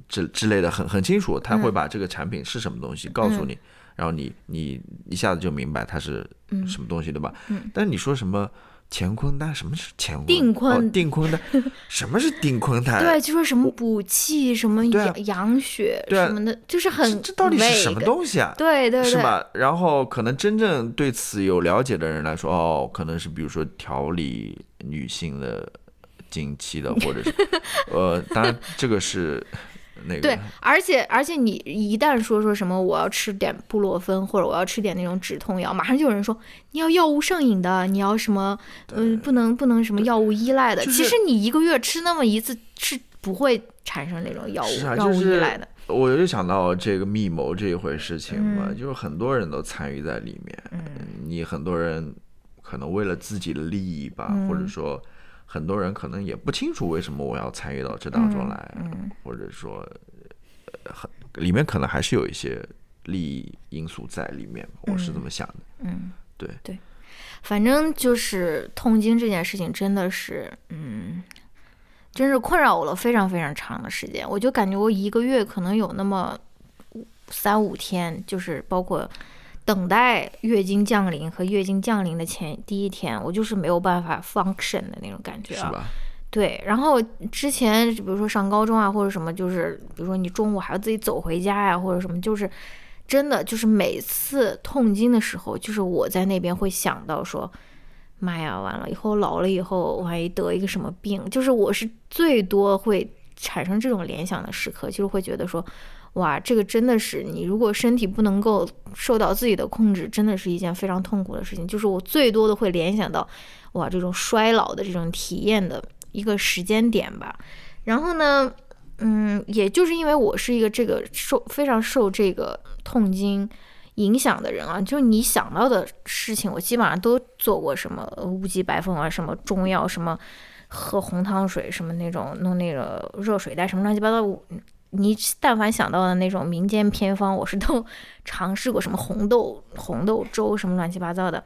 [SPEAKER 2] 之之类的，很很清楚，他会把这个产品是什么东西告
[SPEAKER 1] 嗯。
[SPEAKER 2] 诉你，然后你你一下子就明白它是什么东西，对吧？
[SPEAKER 1] 嗯
[SPEAKER 2] 但是你说什么乾坤丹，什么是乾坤？
[SPEAKER 1] 定坤
[SPEAKER 2] 哦、定坤丹，什么是定坤丹？
[SPEAKER 1] 对，就说什么补气、什么养养血什么的，就是很
[SPEAKER 2] 这到底是什么东西啊？
[SPEAKER 1] 对对对，
[SPEAKER 2] 是吧？然后可能真正对此有了解的人来说，哦，可能是比如说调理女性的经期的，或者是 呃，当然这个是那个
[SPEAKER 1] 对，而且而且你一旦说说什么我要吃点布洛芬或者我要吃点那种止痛药，马上就有人说你要药物上瘾的，你要什么嗯、不能不能什么药物依赖的。
[SPEAKER 2] 就是
[SPEAKER 1] 其实你一个月吃那么一次是不会产生那种药物
[SPEAKER 2] 药
[SPEAKER 1] 物依赖的。
[SPEAKER 2] 我就想到这个密谋这一回事情嘛，就是很多人都参与在里面。
[SPEAKER 1] 嗯，
[SPEAKER 2] 你很多人可能为了自己的利益吧，或者说很多人可能也不清楚为什么我要参与到这当中来，或者说很里面可能还是有一些利益因素在里面。我是这么想的。
[SPEAKER 1] 嗯，
[SPEAKER 2] 对
[SPEAKER 1] 对，反正就是痛经这件事情真的是，嗯。真是困扰我了非常非常长的时间，我就感觉我一个月可能有那么三五天，就是包括等待月经降临和月经降临的前第一天，我就是没有办法 function 的那种感觉
[SPEAKER 2] 啊。
[SPEAKER 1] 对，然后之前比如说上高中啊或者什么，就是比如说你中午还要自己走回家呀或者什么，就是真的就是每次痛经的时候，就是我在那边会想到说。妈呀，完了以后老了以后，万一得一个什么病，就是我是最多会产生这种联想的时刻，就是会觉得说，哇，这个真的是你如果身体不能够受到自己的控制，真的是一件非常痛苦的事情。就是我最多的会联想到，哇，这种衰老的这种体验的一个时间点吧。然后呢，嗯，也就是因为我是一个这个受非常受这个痛经。影响的人啊，就你想到的事情，我基本上都做过。什么乌鸡白凤啊，什么中药，什么喝红糖水，什么那种弄那个热水袋，什么乱七八糟。你但凡想到的那种民间偏方，我是都 尝试过。什么红豆红豆粥，什么乱七八糟的。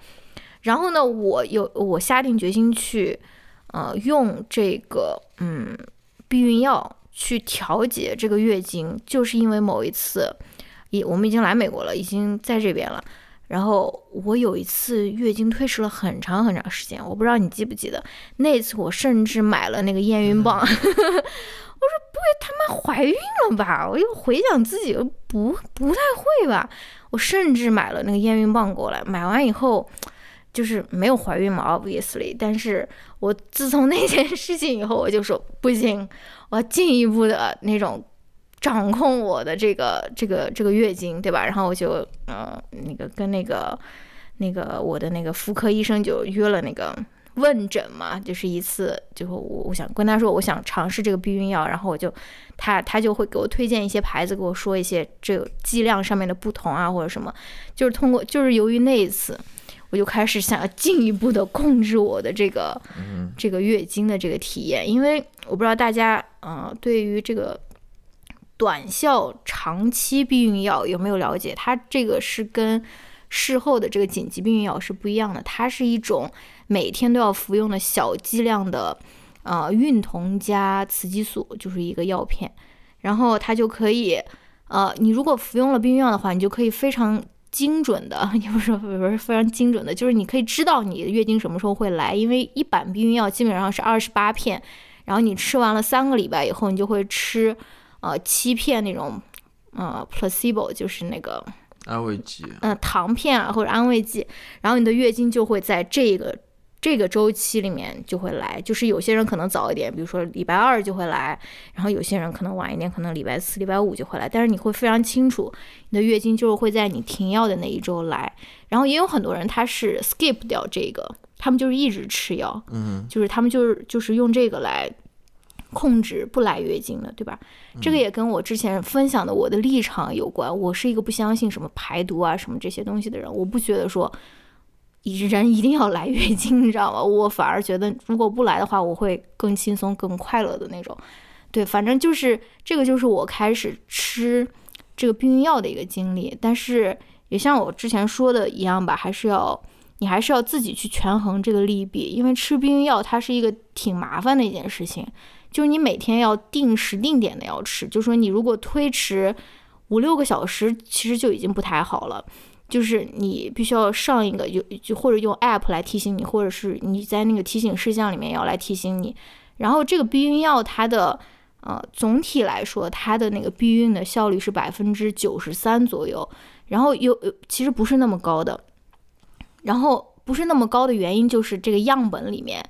[SPEAKER 1] 然后呢，我有我下定决心去，呃，用这个嗯避孕药去调节这个月经，就是因为某一次。也我们已经来美国了，已经在这边了。然后我有一次月经推迟了很长很长时间，我不知道你记不记得，那次我甚至买了那个验孕棒。我说不会他妈怀孕了吧？我又回想自己不不太会吧？我甚至买了那个验孕棒过来，买完以后就是没有怀孕嘛，obviously。但是我自从那件事情以后，我就说不行，我要进一步的那种。掌控我的这个这个这个月经，对吧？然后我就呃那个跟那个那个我的那个妇科医生就约了那个问诊嘛，就是一次，就我我想跟他说我想尝试这个避孕药，然后我就他他就会给我推荐一些牌子，给我说一些这个剂量上面的不同啊或者什么，就是通过就是由于那一次，我就开始想要进一步的控制我的这个这个月经的这个体验，因为我不知道大家呃对于这个。短效长期避孕药有没有了解？它这个是跟事后的这个紧急避孕药是不一样的。它是一种每天都要服用的小剂量的，呃，孕酮加雌激素，就是一个药片。然后它就可以，呃，你如果服用了避孕药的话，你就可以非常精准的，也不是不是非常精准的，就是你可以知道你月经什么时候会来。因为一版避孕药基本上是二十八片，然后你吃完了三个礼拜以后，你就会吃。呃，欺骗那种，呃，placebo 就是那个
[SPEAKER 2] 安慰剂，
[SPEAKER 1] 嗯，糖片啊或者安慰剂，然后你的月经就会在这个这个周期里面就会来，就是有些人可能早一点，比如说礼拜二就会来，然后有些人可能晚一点，可能礼拜四、礼拜五就会来，但是你会非常清楚，你的月经就是会在你停药的那一周来，然后也有很多人他是 skip 掉这个，他们就是一直吃药，
[SPEAKER 2] 嗯，
[SPEAKER 1] 就是他们就是就是用这个来。控制不来月经的，对吧？这个也跟我之前分享的我的立场有关。我是一个不相信什么排毒啊、什么这些东西的人。我不觉得说人一定要来月经，你知道吗？我反而觉得如果不来的话，我会更轻松、更快乐的那种。对，反正就是这个，就是我开始吃这个避孕药的一个经历。但是也像我之前说的一样吧，还是要你还是要自己去权衡这个利弊，因为吃避孕药它是一个挺麻烦的一件事情。就是你每天要定时定点的要吃，就说你如果推迟五六个小时，其实就已经不太好了。就是你必须要上一个有就或者用 app 来提醒你，或者是你在那个提醒事项里面要来提醒你。然后这个避孕药它的呃总体来说，它的那个避孕的效率是百分之九十三左右。然后有其实不是那么高的，然后不是那么高的原因就是这个样本里面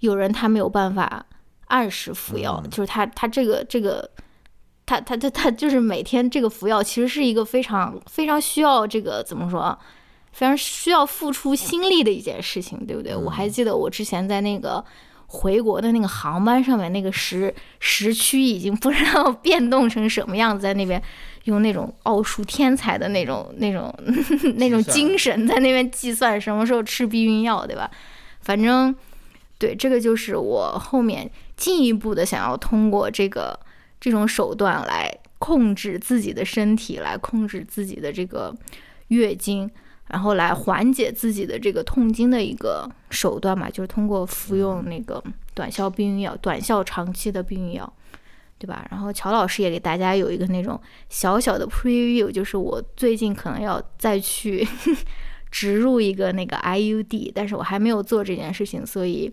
[SPEAKER 1] 有人他没有办法。按时服药，就是他他这个这个，他他他他就是每天这个服药，其实是一个非常非常需要这个怎么说，非常需要付出心力的一件事情，对不对？我还记得我之前在那个回国的那个航班上面那个时时区已经不知道 变动成什么样子，在那边用那种奥数天才的那种那种那种精神在那边计算什么时候吃避孕药，对吧？反正对这个就是我后面进一步的想要通过这个这种手段来控制自己的身体，来控制自己的这个月经。然后来缓解自己的这个痛经的一个手段嘛，就是通过服用那个短效避孕药、短效长期的避孕药，对吧？然后乔老师也给大家有一个那种小小的 preview，就是我最近可能要再去 植入一个那个 IUD，但是我还没有做这件事情，所以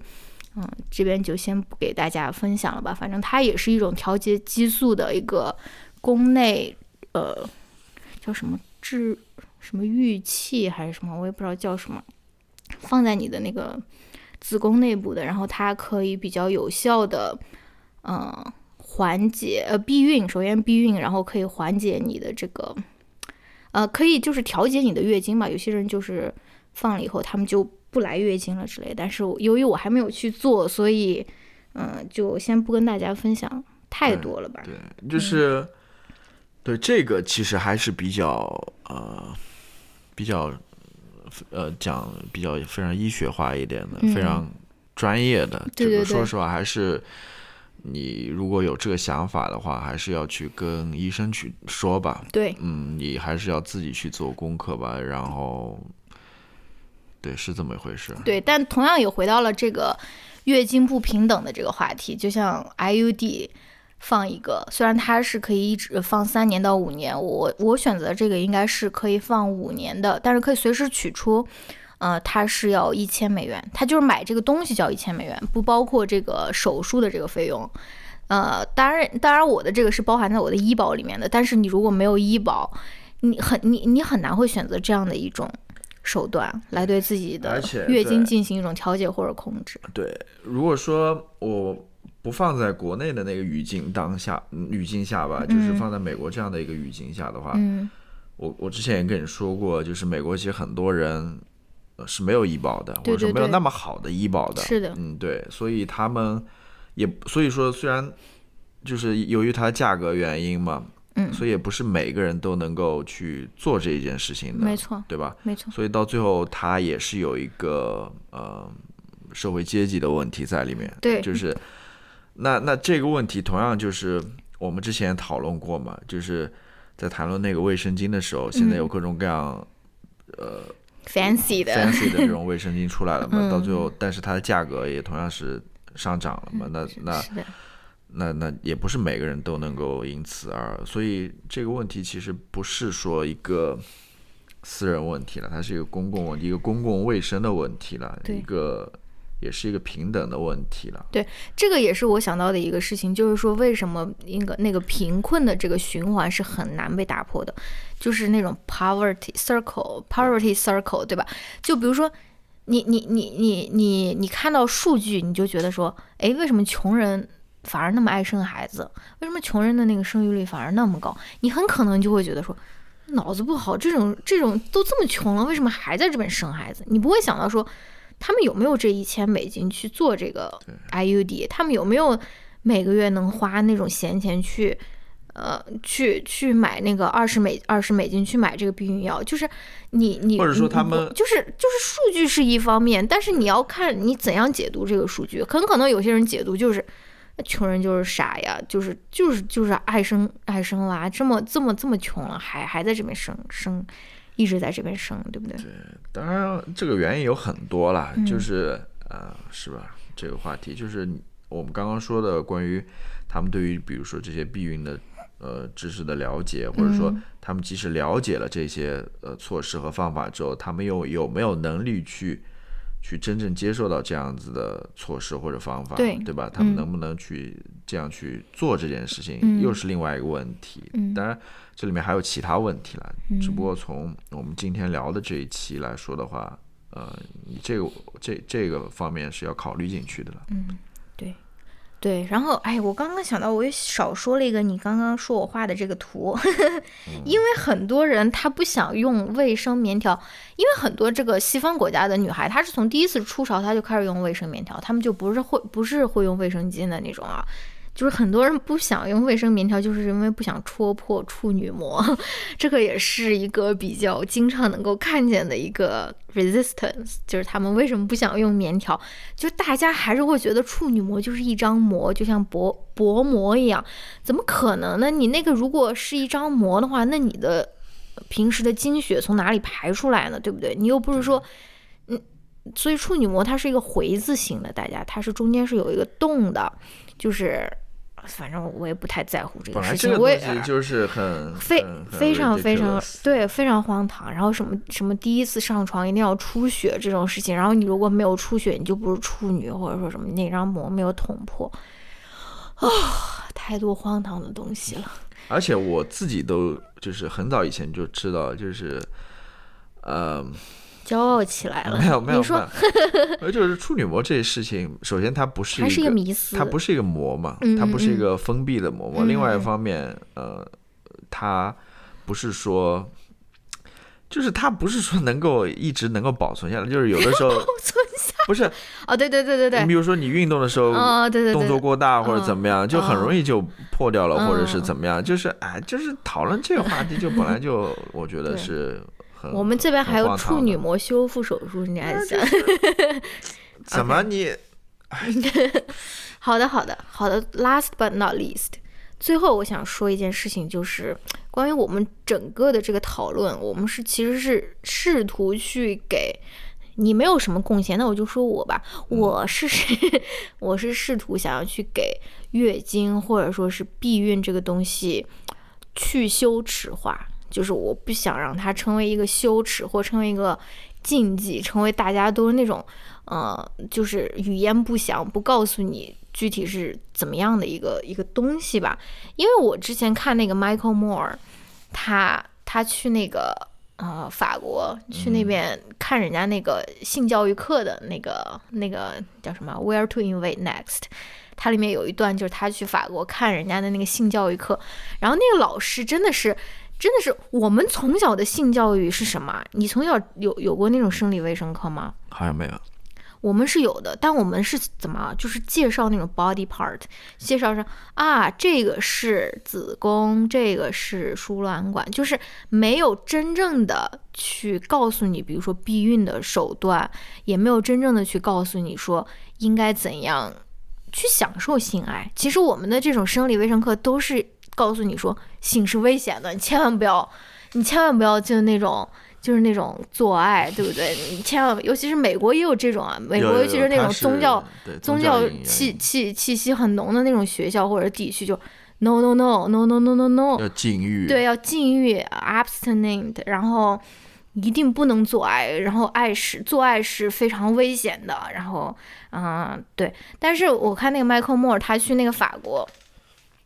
[SPEAKER 1] 嗯，这边就先不给大家分享了吧。反正它也是一种调节激素的一个宫内呃叫什么治。什么玉器还是什么，我也不知道叫什么，放在你的那个子宫内部的，然后它可以比较有效的，嗯，缓解呃避孕，首先避孕，然后可以缓解你的这个，呃，可以就是调节你的月经嘛。有些人就是放了以后，他们就不来月经了之类。但是由于我还没有去做，所以嗯，就先不跟大家分享太多了吧。
[SPEAKER 2] 对，就是对这个其实还是比较呃。比较，呃，讲比较非常医学化一点的，非常专业的。
[SPEAKER 1] 这个
[SPEAKER 2] 说实话，还是你如果有这个想法的话，还是要去跟医生去说吧。
[SPEAKER 1] 对，
[SPEAKER 2] 嗯，你还是要自己去做功课吧。然后，对，是这么一回事。
[SPEAKER 1] 对，但同样也回到了这个月经不平等的这个话题，就像 IUD。放一个，虽然它是可以一直放三年到五年，我我选择这个应该是可以放五年的，但是可以随时取出。呃，它是要一千美元，它就是买这个东西就要一千美元，不包括这个手术的这个费用。呃，当然，当然我的这个是包含在我的医保里面的，但是你如果没有医保，你很你你很难会选择这样的一种手段来对自己的月经进行一种调节或者控制。
[SPEAKER 2] 对，如果说我。不放在国内的那个语境当下语境下吧，就是放在美国这样的一个语境下的话，我我之前也跟你说过，就是美国其实很多人是没有医保的，或者说没有那么好的医保的，
[SPEAKER 1] 是的，
[SPEAKER 2] 嗯，对，所以他们也所以说虽然就是由于它价格原因嘛，嗯，所以也不是每个人都能够去做这一件事情的，
[SPEAKER 1] 没错，
[SPEAKER 2] 对吧？
[SPEAKER 1] 没错，
[SPEAKER 2] 所以到最后它也是有一个呃社会阶级的问题在里面，
[SPEAKER 1] 对，
[SPEAKER 2] 就是。那那这个问题同样就是我们之前讨论过嘛，就是在谈论那个卫生巾的时候，现在有各种各样呃
[SPEAKER 1] fancy 的。
[SPEAKER 2] Fancy 的这种卫生巾出来了嘛，到最后，但是它的价格也同样是上涨了嘛，那那那那也不是每个人都能够因此而，所以这个问题其实不是说一个私人问题了，它是一个公共问题，一个公共卫生的问题了，一个。也是一个平等的问题了。
[SPEAKER 1] 对，这个也是我想到的一个事情，就是说为什么那个那个贫困的这个循环是很难被打破的，就是那种 poverty circle，poverty circle，对吧？就比如说，你你你你你你看到数据，你就觉得说，哎，为什么穷人反而那么爱生孩子？为什么穷人的那个生育率反而那么高？你很可能就会觉得说，脑子不好，这种这种都这么穷了，为什么还在这边生孩子？你不会想到说。他们有没有这一千美金去做这个 IUD？他们有没有每个月能花那种闲钱去，呃，去去买那个二十美二十美金去买这个避孕药？就是你你
[SPEAKER 2] 或者说他们
[SPEAKER 1] 就是就是数据是一方面，但是你要看你怎样解读这个数据。很可能有些人解读就是穷人就是傻呀，就是就是就是爱生爱生娃，这么这么这么穷了还还在这边生生。一直在这边生，对不对？
[SPEAKER 2] 对，当然这个原因有很多啦，就是呃，是吧？这个话题就是我们刚刚说的关于他们对于比如说这些避孕的呃知识的了解，或者说他们即使了解了这些呃措施和方法之后，他们又有没有能力去去真正接受到这样子的措施或者方法，
[SPEAKER 1] 对
[SPEAKER 2] 对吧？他们能不能去这样去做这件事情，又是另外一个问题。当然。这里面还有其他问题了，只不过从我们今天聊的这一期来说的话，呃，你这个这这个方面是要考虑进去的了。
[SPEAKER 1] 嗯，对，对，然后哎，我刚刚想到，我也少说了一个，你刚刚说我画的这个图，因为很多人他不想用卫生棉条，因为很多这个西方国家的女孩，她是从第一次出潮她就开始用卫生棉条，她们就不是会不是会用卫生巾的那种啊。就是很多人不想用卫生棉条，就是因为不想戳破处女膜，这个也是一个比较经常能够看见的一个 resistance，就是他们为什么不想用棉条？就大家还是会觉得处女膜就是一张膜，就像薄薄膜一样，怎么可能呢？你那个如果是一张膜的话，那你的平时的经血从哪里排出来呢？对不对？你又不是说，嗯，所以处女膜它是一个回字形的，大家它是中间是有一个洞的，就是。反正我也不太在乎这个事情，我也
[SPEAKER 2] 就是很
[SPEAKER 1] 非非常非常对非常荒唐。然后什么什么第一次上床一定要出血这种事情，然后你如果没有出血，你就不是处女，或者说什么那张膜没有捅破啊，太多荒唐的东西了。
[SPEAKER 2] 而且我自己都就是很早以前就知道，就是呃。
[SPEAKER 1] 骄傲起来了。
[SPEAKER 2] 没有没有，
[SPEAKER 1] 你说，
[SPEAKER 2] 就是处女膜这些事情，首先它不是
[SPEAKER 1] 一
[SPEAKER 2] 个
[SPEAKER 1] 迷思，
[SPEAKER 2] 它不是一个膜嘛，它不是一个封闭的膜嘛。另外一方面，呃，它不是说，就是它不是说能够一直能够保存下来，就是有的时候
[SPEAKER 1] 保存下
[SPEAKER 2] 不是。
[SPEAKER 1] 哦，对对对对对。
[SPEAKER 2] 你比如说你运动的时候，
[SPEAKER 1] 哦对对，
[SPEAKER 2] 动作过大或者怎么样，就很容易就破掉了，或者是怎么样，就是哎，就是讨论这个话题，就本来就我觉得是。
[SPEAKER 1] 我们这边还有处女膜修复手术，你还想？
[SPEAKER 2] 怎么你？
[SPEAKER 1] 好的，好的，好的。Last but not least，最后我想说一件事情，就是关于我们整个的这个讨论，我们是其实是试图去给你没有什么贡献，那我就说我吧，我是 我是试图想要去给月经或者说是避孕这个东西去羞耻化。就是我不想让它成为一个羞耻，或成为一个禁忌，成为大家都是那种，呃，就是语言不详，不告诉你具体是怎么样的一个一个东西吧。因为我之前看那个 Michael Moore，他他去那个呃法国，去那边看人家那个性教育课的那个那个叫什么 Where to Invade Next，它里面有一段就是他去法国看人家的那个性教育课，然后那个老师真的是。真的是我们从小的性教育是什么？你从小有有过那种生理卫生课吗？
[SPEAKER 2] 好像没有。
[SPEAKER 1] 我们是有的，但我们是怎么？就是介绍那种 body part，介绍说啊，这个是子宫，这个是输卵管，就是没有真正的去告诉你，比如说避孕的手段，也没有真正的去告诉你说应该怎样去享受性爱。其实我们的这种生理卫生课都是。告诉你说性是危险的，你千万不要，你千万不要就那种就是那种做爱，对不对？你千万，尤其是美国也有这种啊，美国尤其是那种宗教宗教气气气息很浓的那种学校或者地区，就 no no no no no no no no，
[SPEAKER 2] 要禁欲，
[SPEAKER 1] 对，要禁欲，abstinent，然后一定不能做爱，然后爱是做爱是非常危险的，然后嗯对，但是我看那个 Michael Moore 他去那个法国。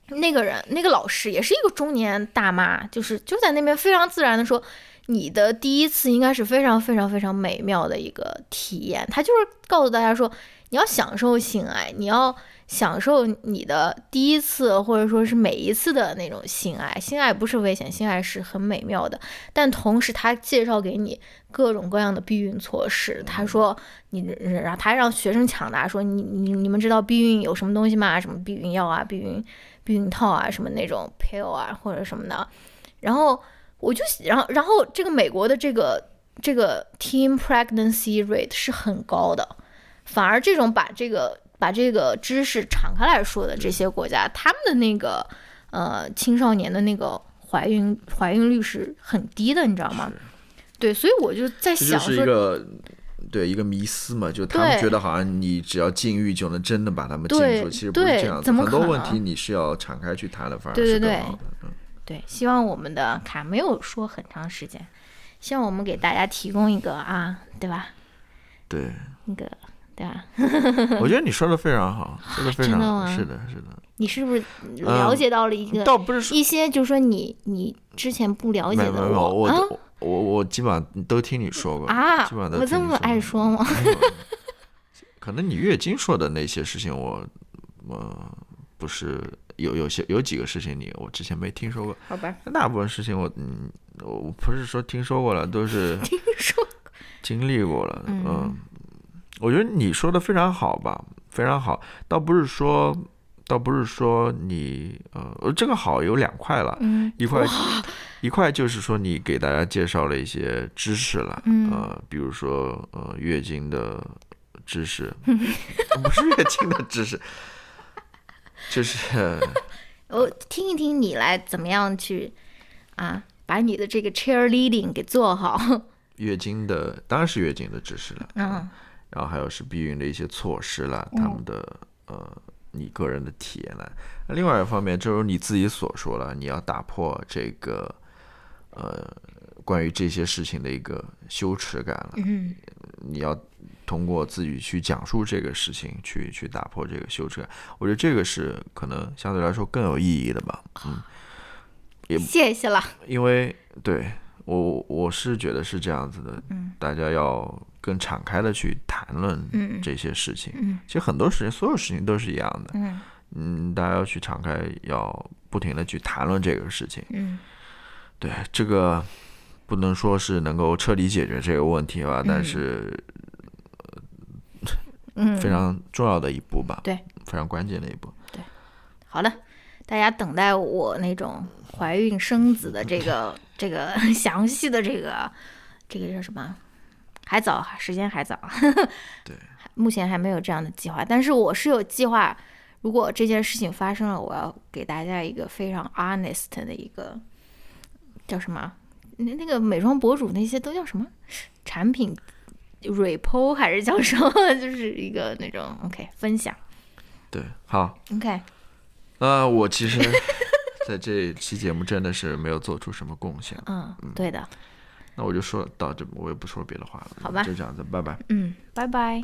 [SPEAKER 1] 那个人，那个老师也是一个中年大妈，就是就在那边非常自然的说，你的第一次应该是非常非常非常美妙的一个体验。他就是告诉大家说，你要享受性爱，你要享受你的第一次或者说是每一次的那种性爱。性爱不是危险，性爱是很美妙的。但同时，他介绍给你各种各样的避孕措施。他说，你然后他让学生抢答说，你你你们知道避孕有什么东西吗？什么避孕药啊，避孕。避孕套啊，什么那种 pill 啊，或者什么的，然后我就，然后，然后这个美国的这个这个 teen pregnancy rate 是很高的，反而这种把这个把这个知识敞开来说的这些国家，他们的那个呃青少年的那个怀孕怀孕率是很低的，你知道吗？对，所以我就在想
[SPEAKER 2] 说。对一个迷思嘛，就他们觉得好像你只要禁欲就能真的把他们禁住，其实不是这样子。很多问题你是要敞开去谈的，反而是更好的。嗯，
[SPEAKER 1] 对，希望我们的卡没有说很长时间，希望我们给大家提供一个啊，对吧？
[SPEAKER 2] 对，
[SPEAKER 1] 那个对吧？
[SPEAKER 2] 我觉得你 说的非常好，说的非常好是的，是的。
[SPEAKER 1] 你是不是了解到了一个？
[SPEAKER 2] 倒不是
[SPEAKER 1] 一些，就是说你你之前不了解的
[SPEAKER 2] 我啊。我我基本上都听你说过
[SPEAKER 1] 啊，
[SPEAKER 2] 基本上都
[SPEAKER 1] 我这么爱说吗？
[SPEAKER 2] 可能你月经说的那些事情，我呃，不是有有些有几个事情你我之前没听说过，
[SPEAKER 1] 好吧？
[SPEAKER 2] 大部分事情我嗯，我不是说听说过了，都是
[SPEAKER 1] 听说
[SPEAKER 2] 经历过了。嗯，我觉得你说的非常好吧，非常好，倒不是说。倒不是说你呃，这个好有两块了，
[SPEAKER 1] 嗯，
[SPEAKER 2] 一块一块就是说你给大家介绍了一些知识了，
[SPEAKER 1] 嗯，
[SPEAKER 2] 呃，比如说呃月经的知识，不是月经的知识，就是
[SPEAKER 1] 我听一听你来怎么样去啊，把你的这个 cheerleading 给做好。
[SPEAKER 2] 月经的当然是月经的知识了，
[SPEAKER 1] 嗯，
[SPEAKER 2] 然后还有是避孕的一些措施了，他们的呃。你个人的体验了，那另外一方面，正如你自己所说了，你要打破这个呃关于这些事情的一个羞耻感了。
[SPEAKER 1] 嗯，
[SPEAKER 2] 你要通过自己去讲述这个事情，去去打破这个羞耻感。我觉得这个是可能相对来说更有意义的吧。嗯，也
[SPEAKER 1] 谢谢了。
[SPEAKER 2] 因为对我我是觉得是这样子的。
[SPEAKER 1] 嗯，
[SPEAKER 2] 大家要。更敞开的去谈论这些事情，
[SPEAKER 1] 嗯，
[SPEAKER 2] 其实很多事情，所有事情都是一样的，
[SPEAKER 1] 嗯，
[SPEAKER 2] 嗯，大家要去敞开，要不停的去谈论这个事情，
[SPEAKER 1] 嗯，
[SPEAKER 2] 对，这个不能说是能够彻底解决这个问题吧，但是，
[SPEAKER 1] 嗯，
[SPEAKER 2] 非常重要的一步吧，
[SPEAKER 1] 对，
[SPEAKER 2] 非常关键的一步，
[SPEAKER 1] 对，好的，大家等待我那种怀孕生子的这个 这个详细的这个这个叫什么？还早，时间还早。
[SPEAKER 2] 对，
[SPEAKER 1] 目前还没有这样的计划。但是我是有计划，如果这件事情发生了，我要给大家一个非常 honest 的一个叫什么？那那个美妆博主那些都叫什么？产品 report 还是叫什么？就是一个那种 OK 分享。
[SPEAKER 2] 对，好。
[SPEAKER 1] OK。
[SPEAKER 2] 那，我其实在这期节目真的是没有做出什么贡献。
[SPEAKER 1] 嗯，对的。
[SPEAKER 2] 那我就说到这，我也不说别的话了。
[SPEAKER 1] 好吧，
[SPEAKER 2] 就这样子，拜拜。
[SPEAKER 1] 嗯，拜拜。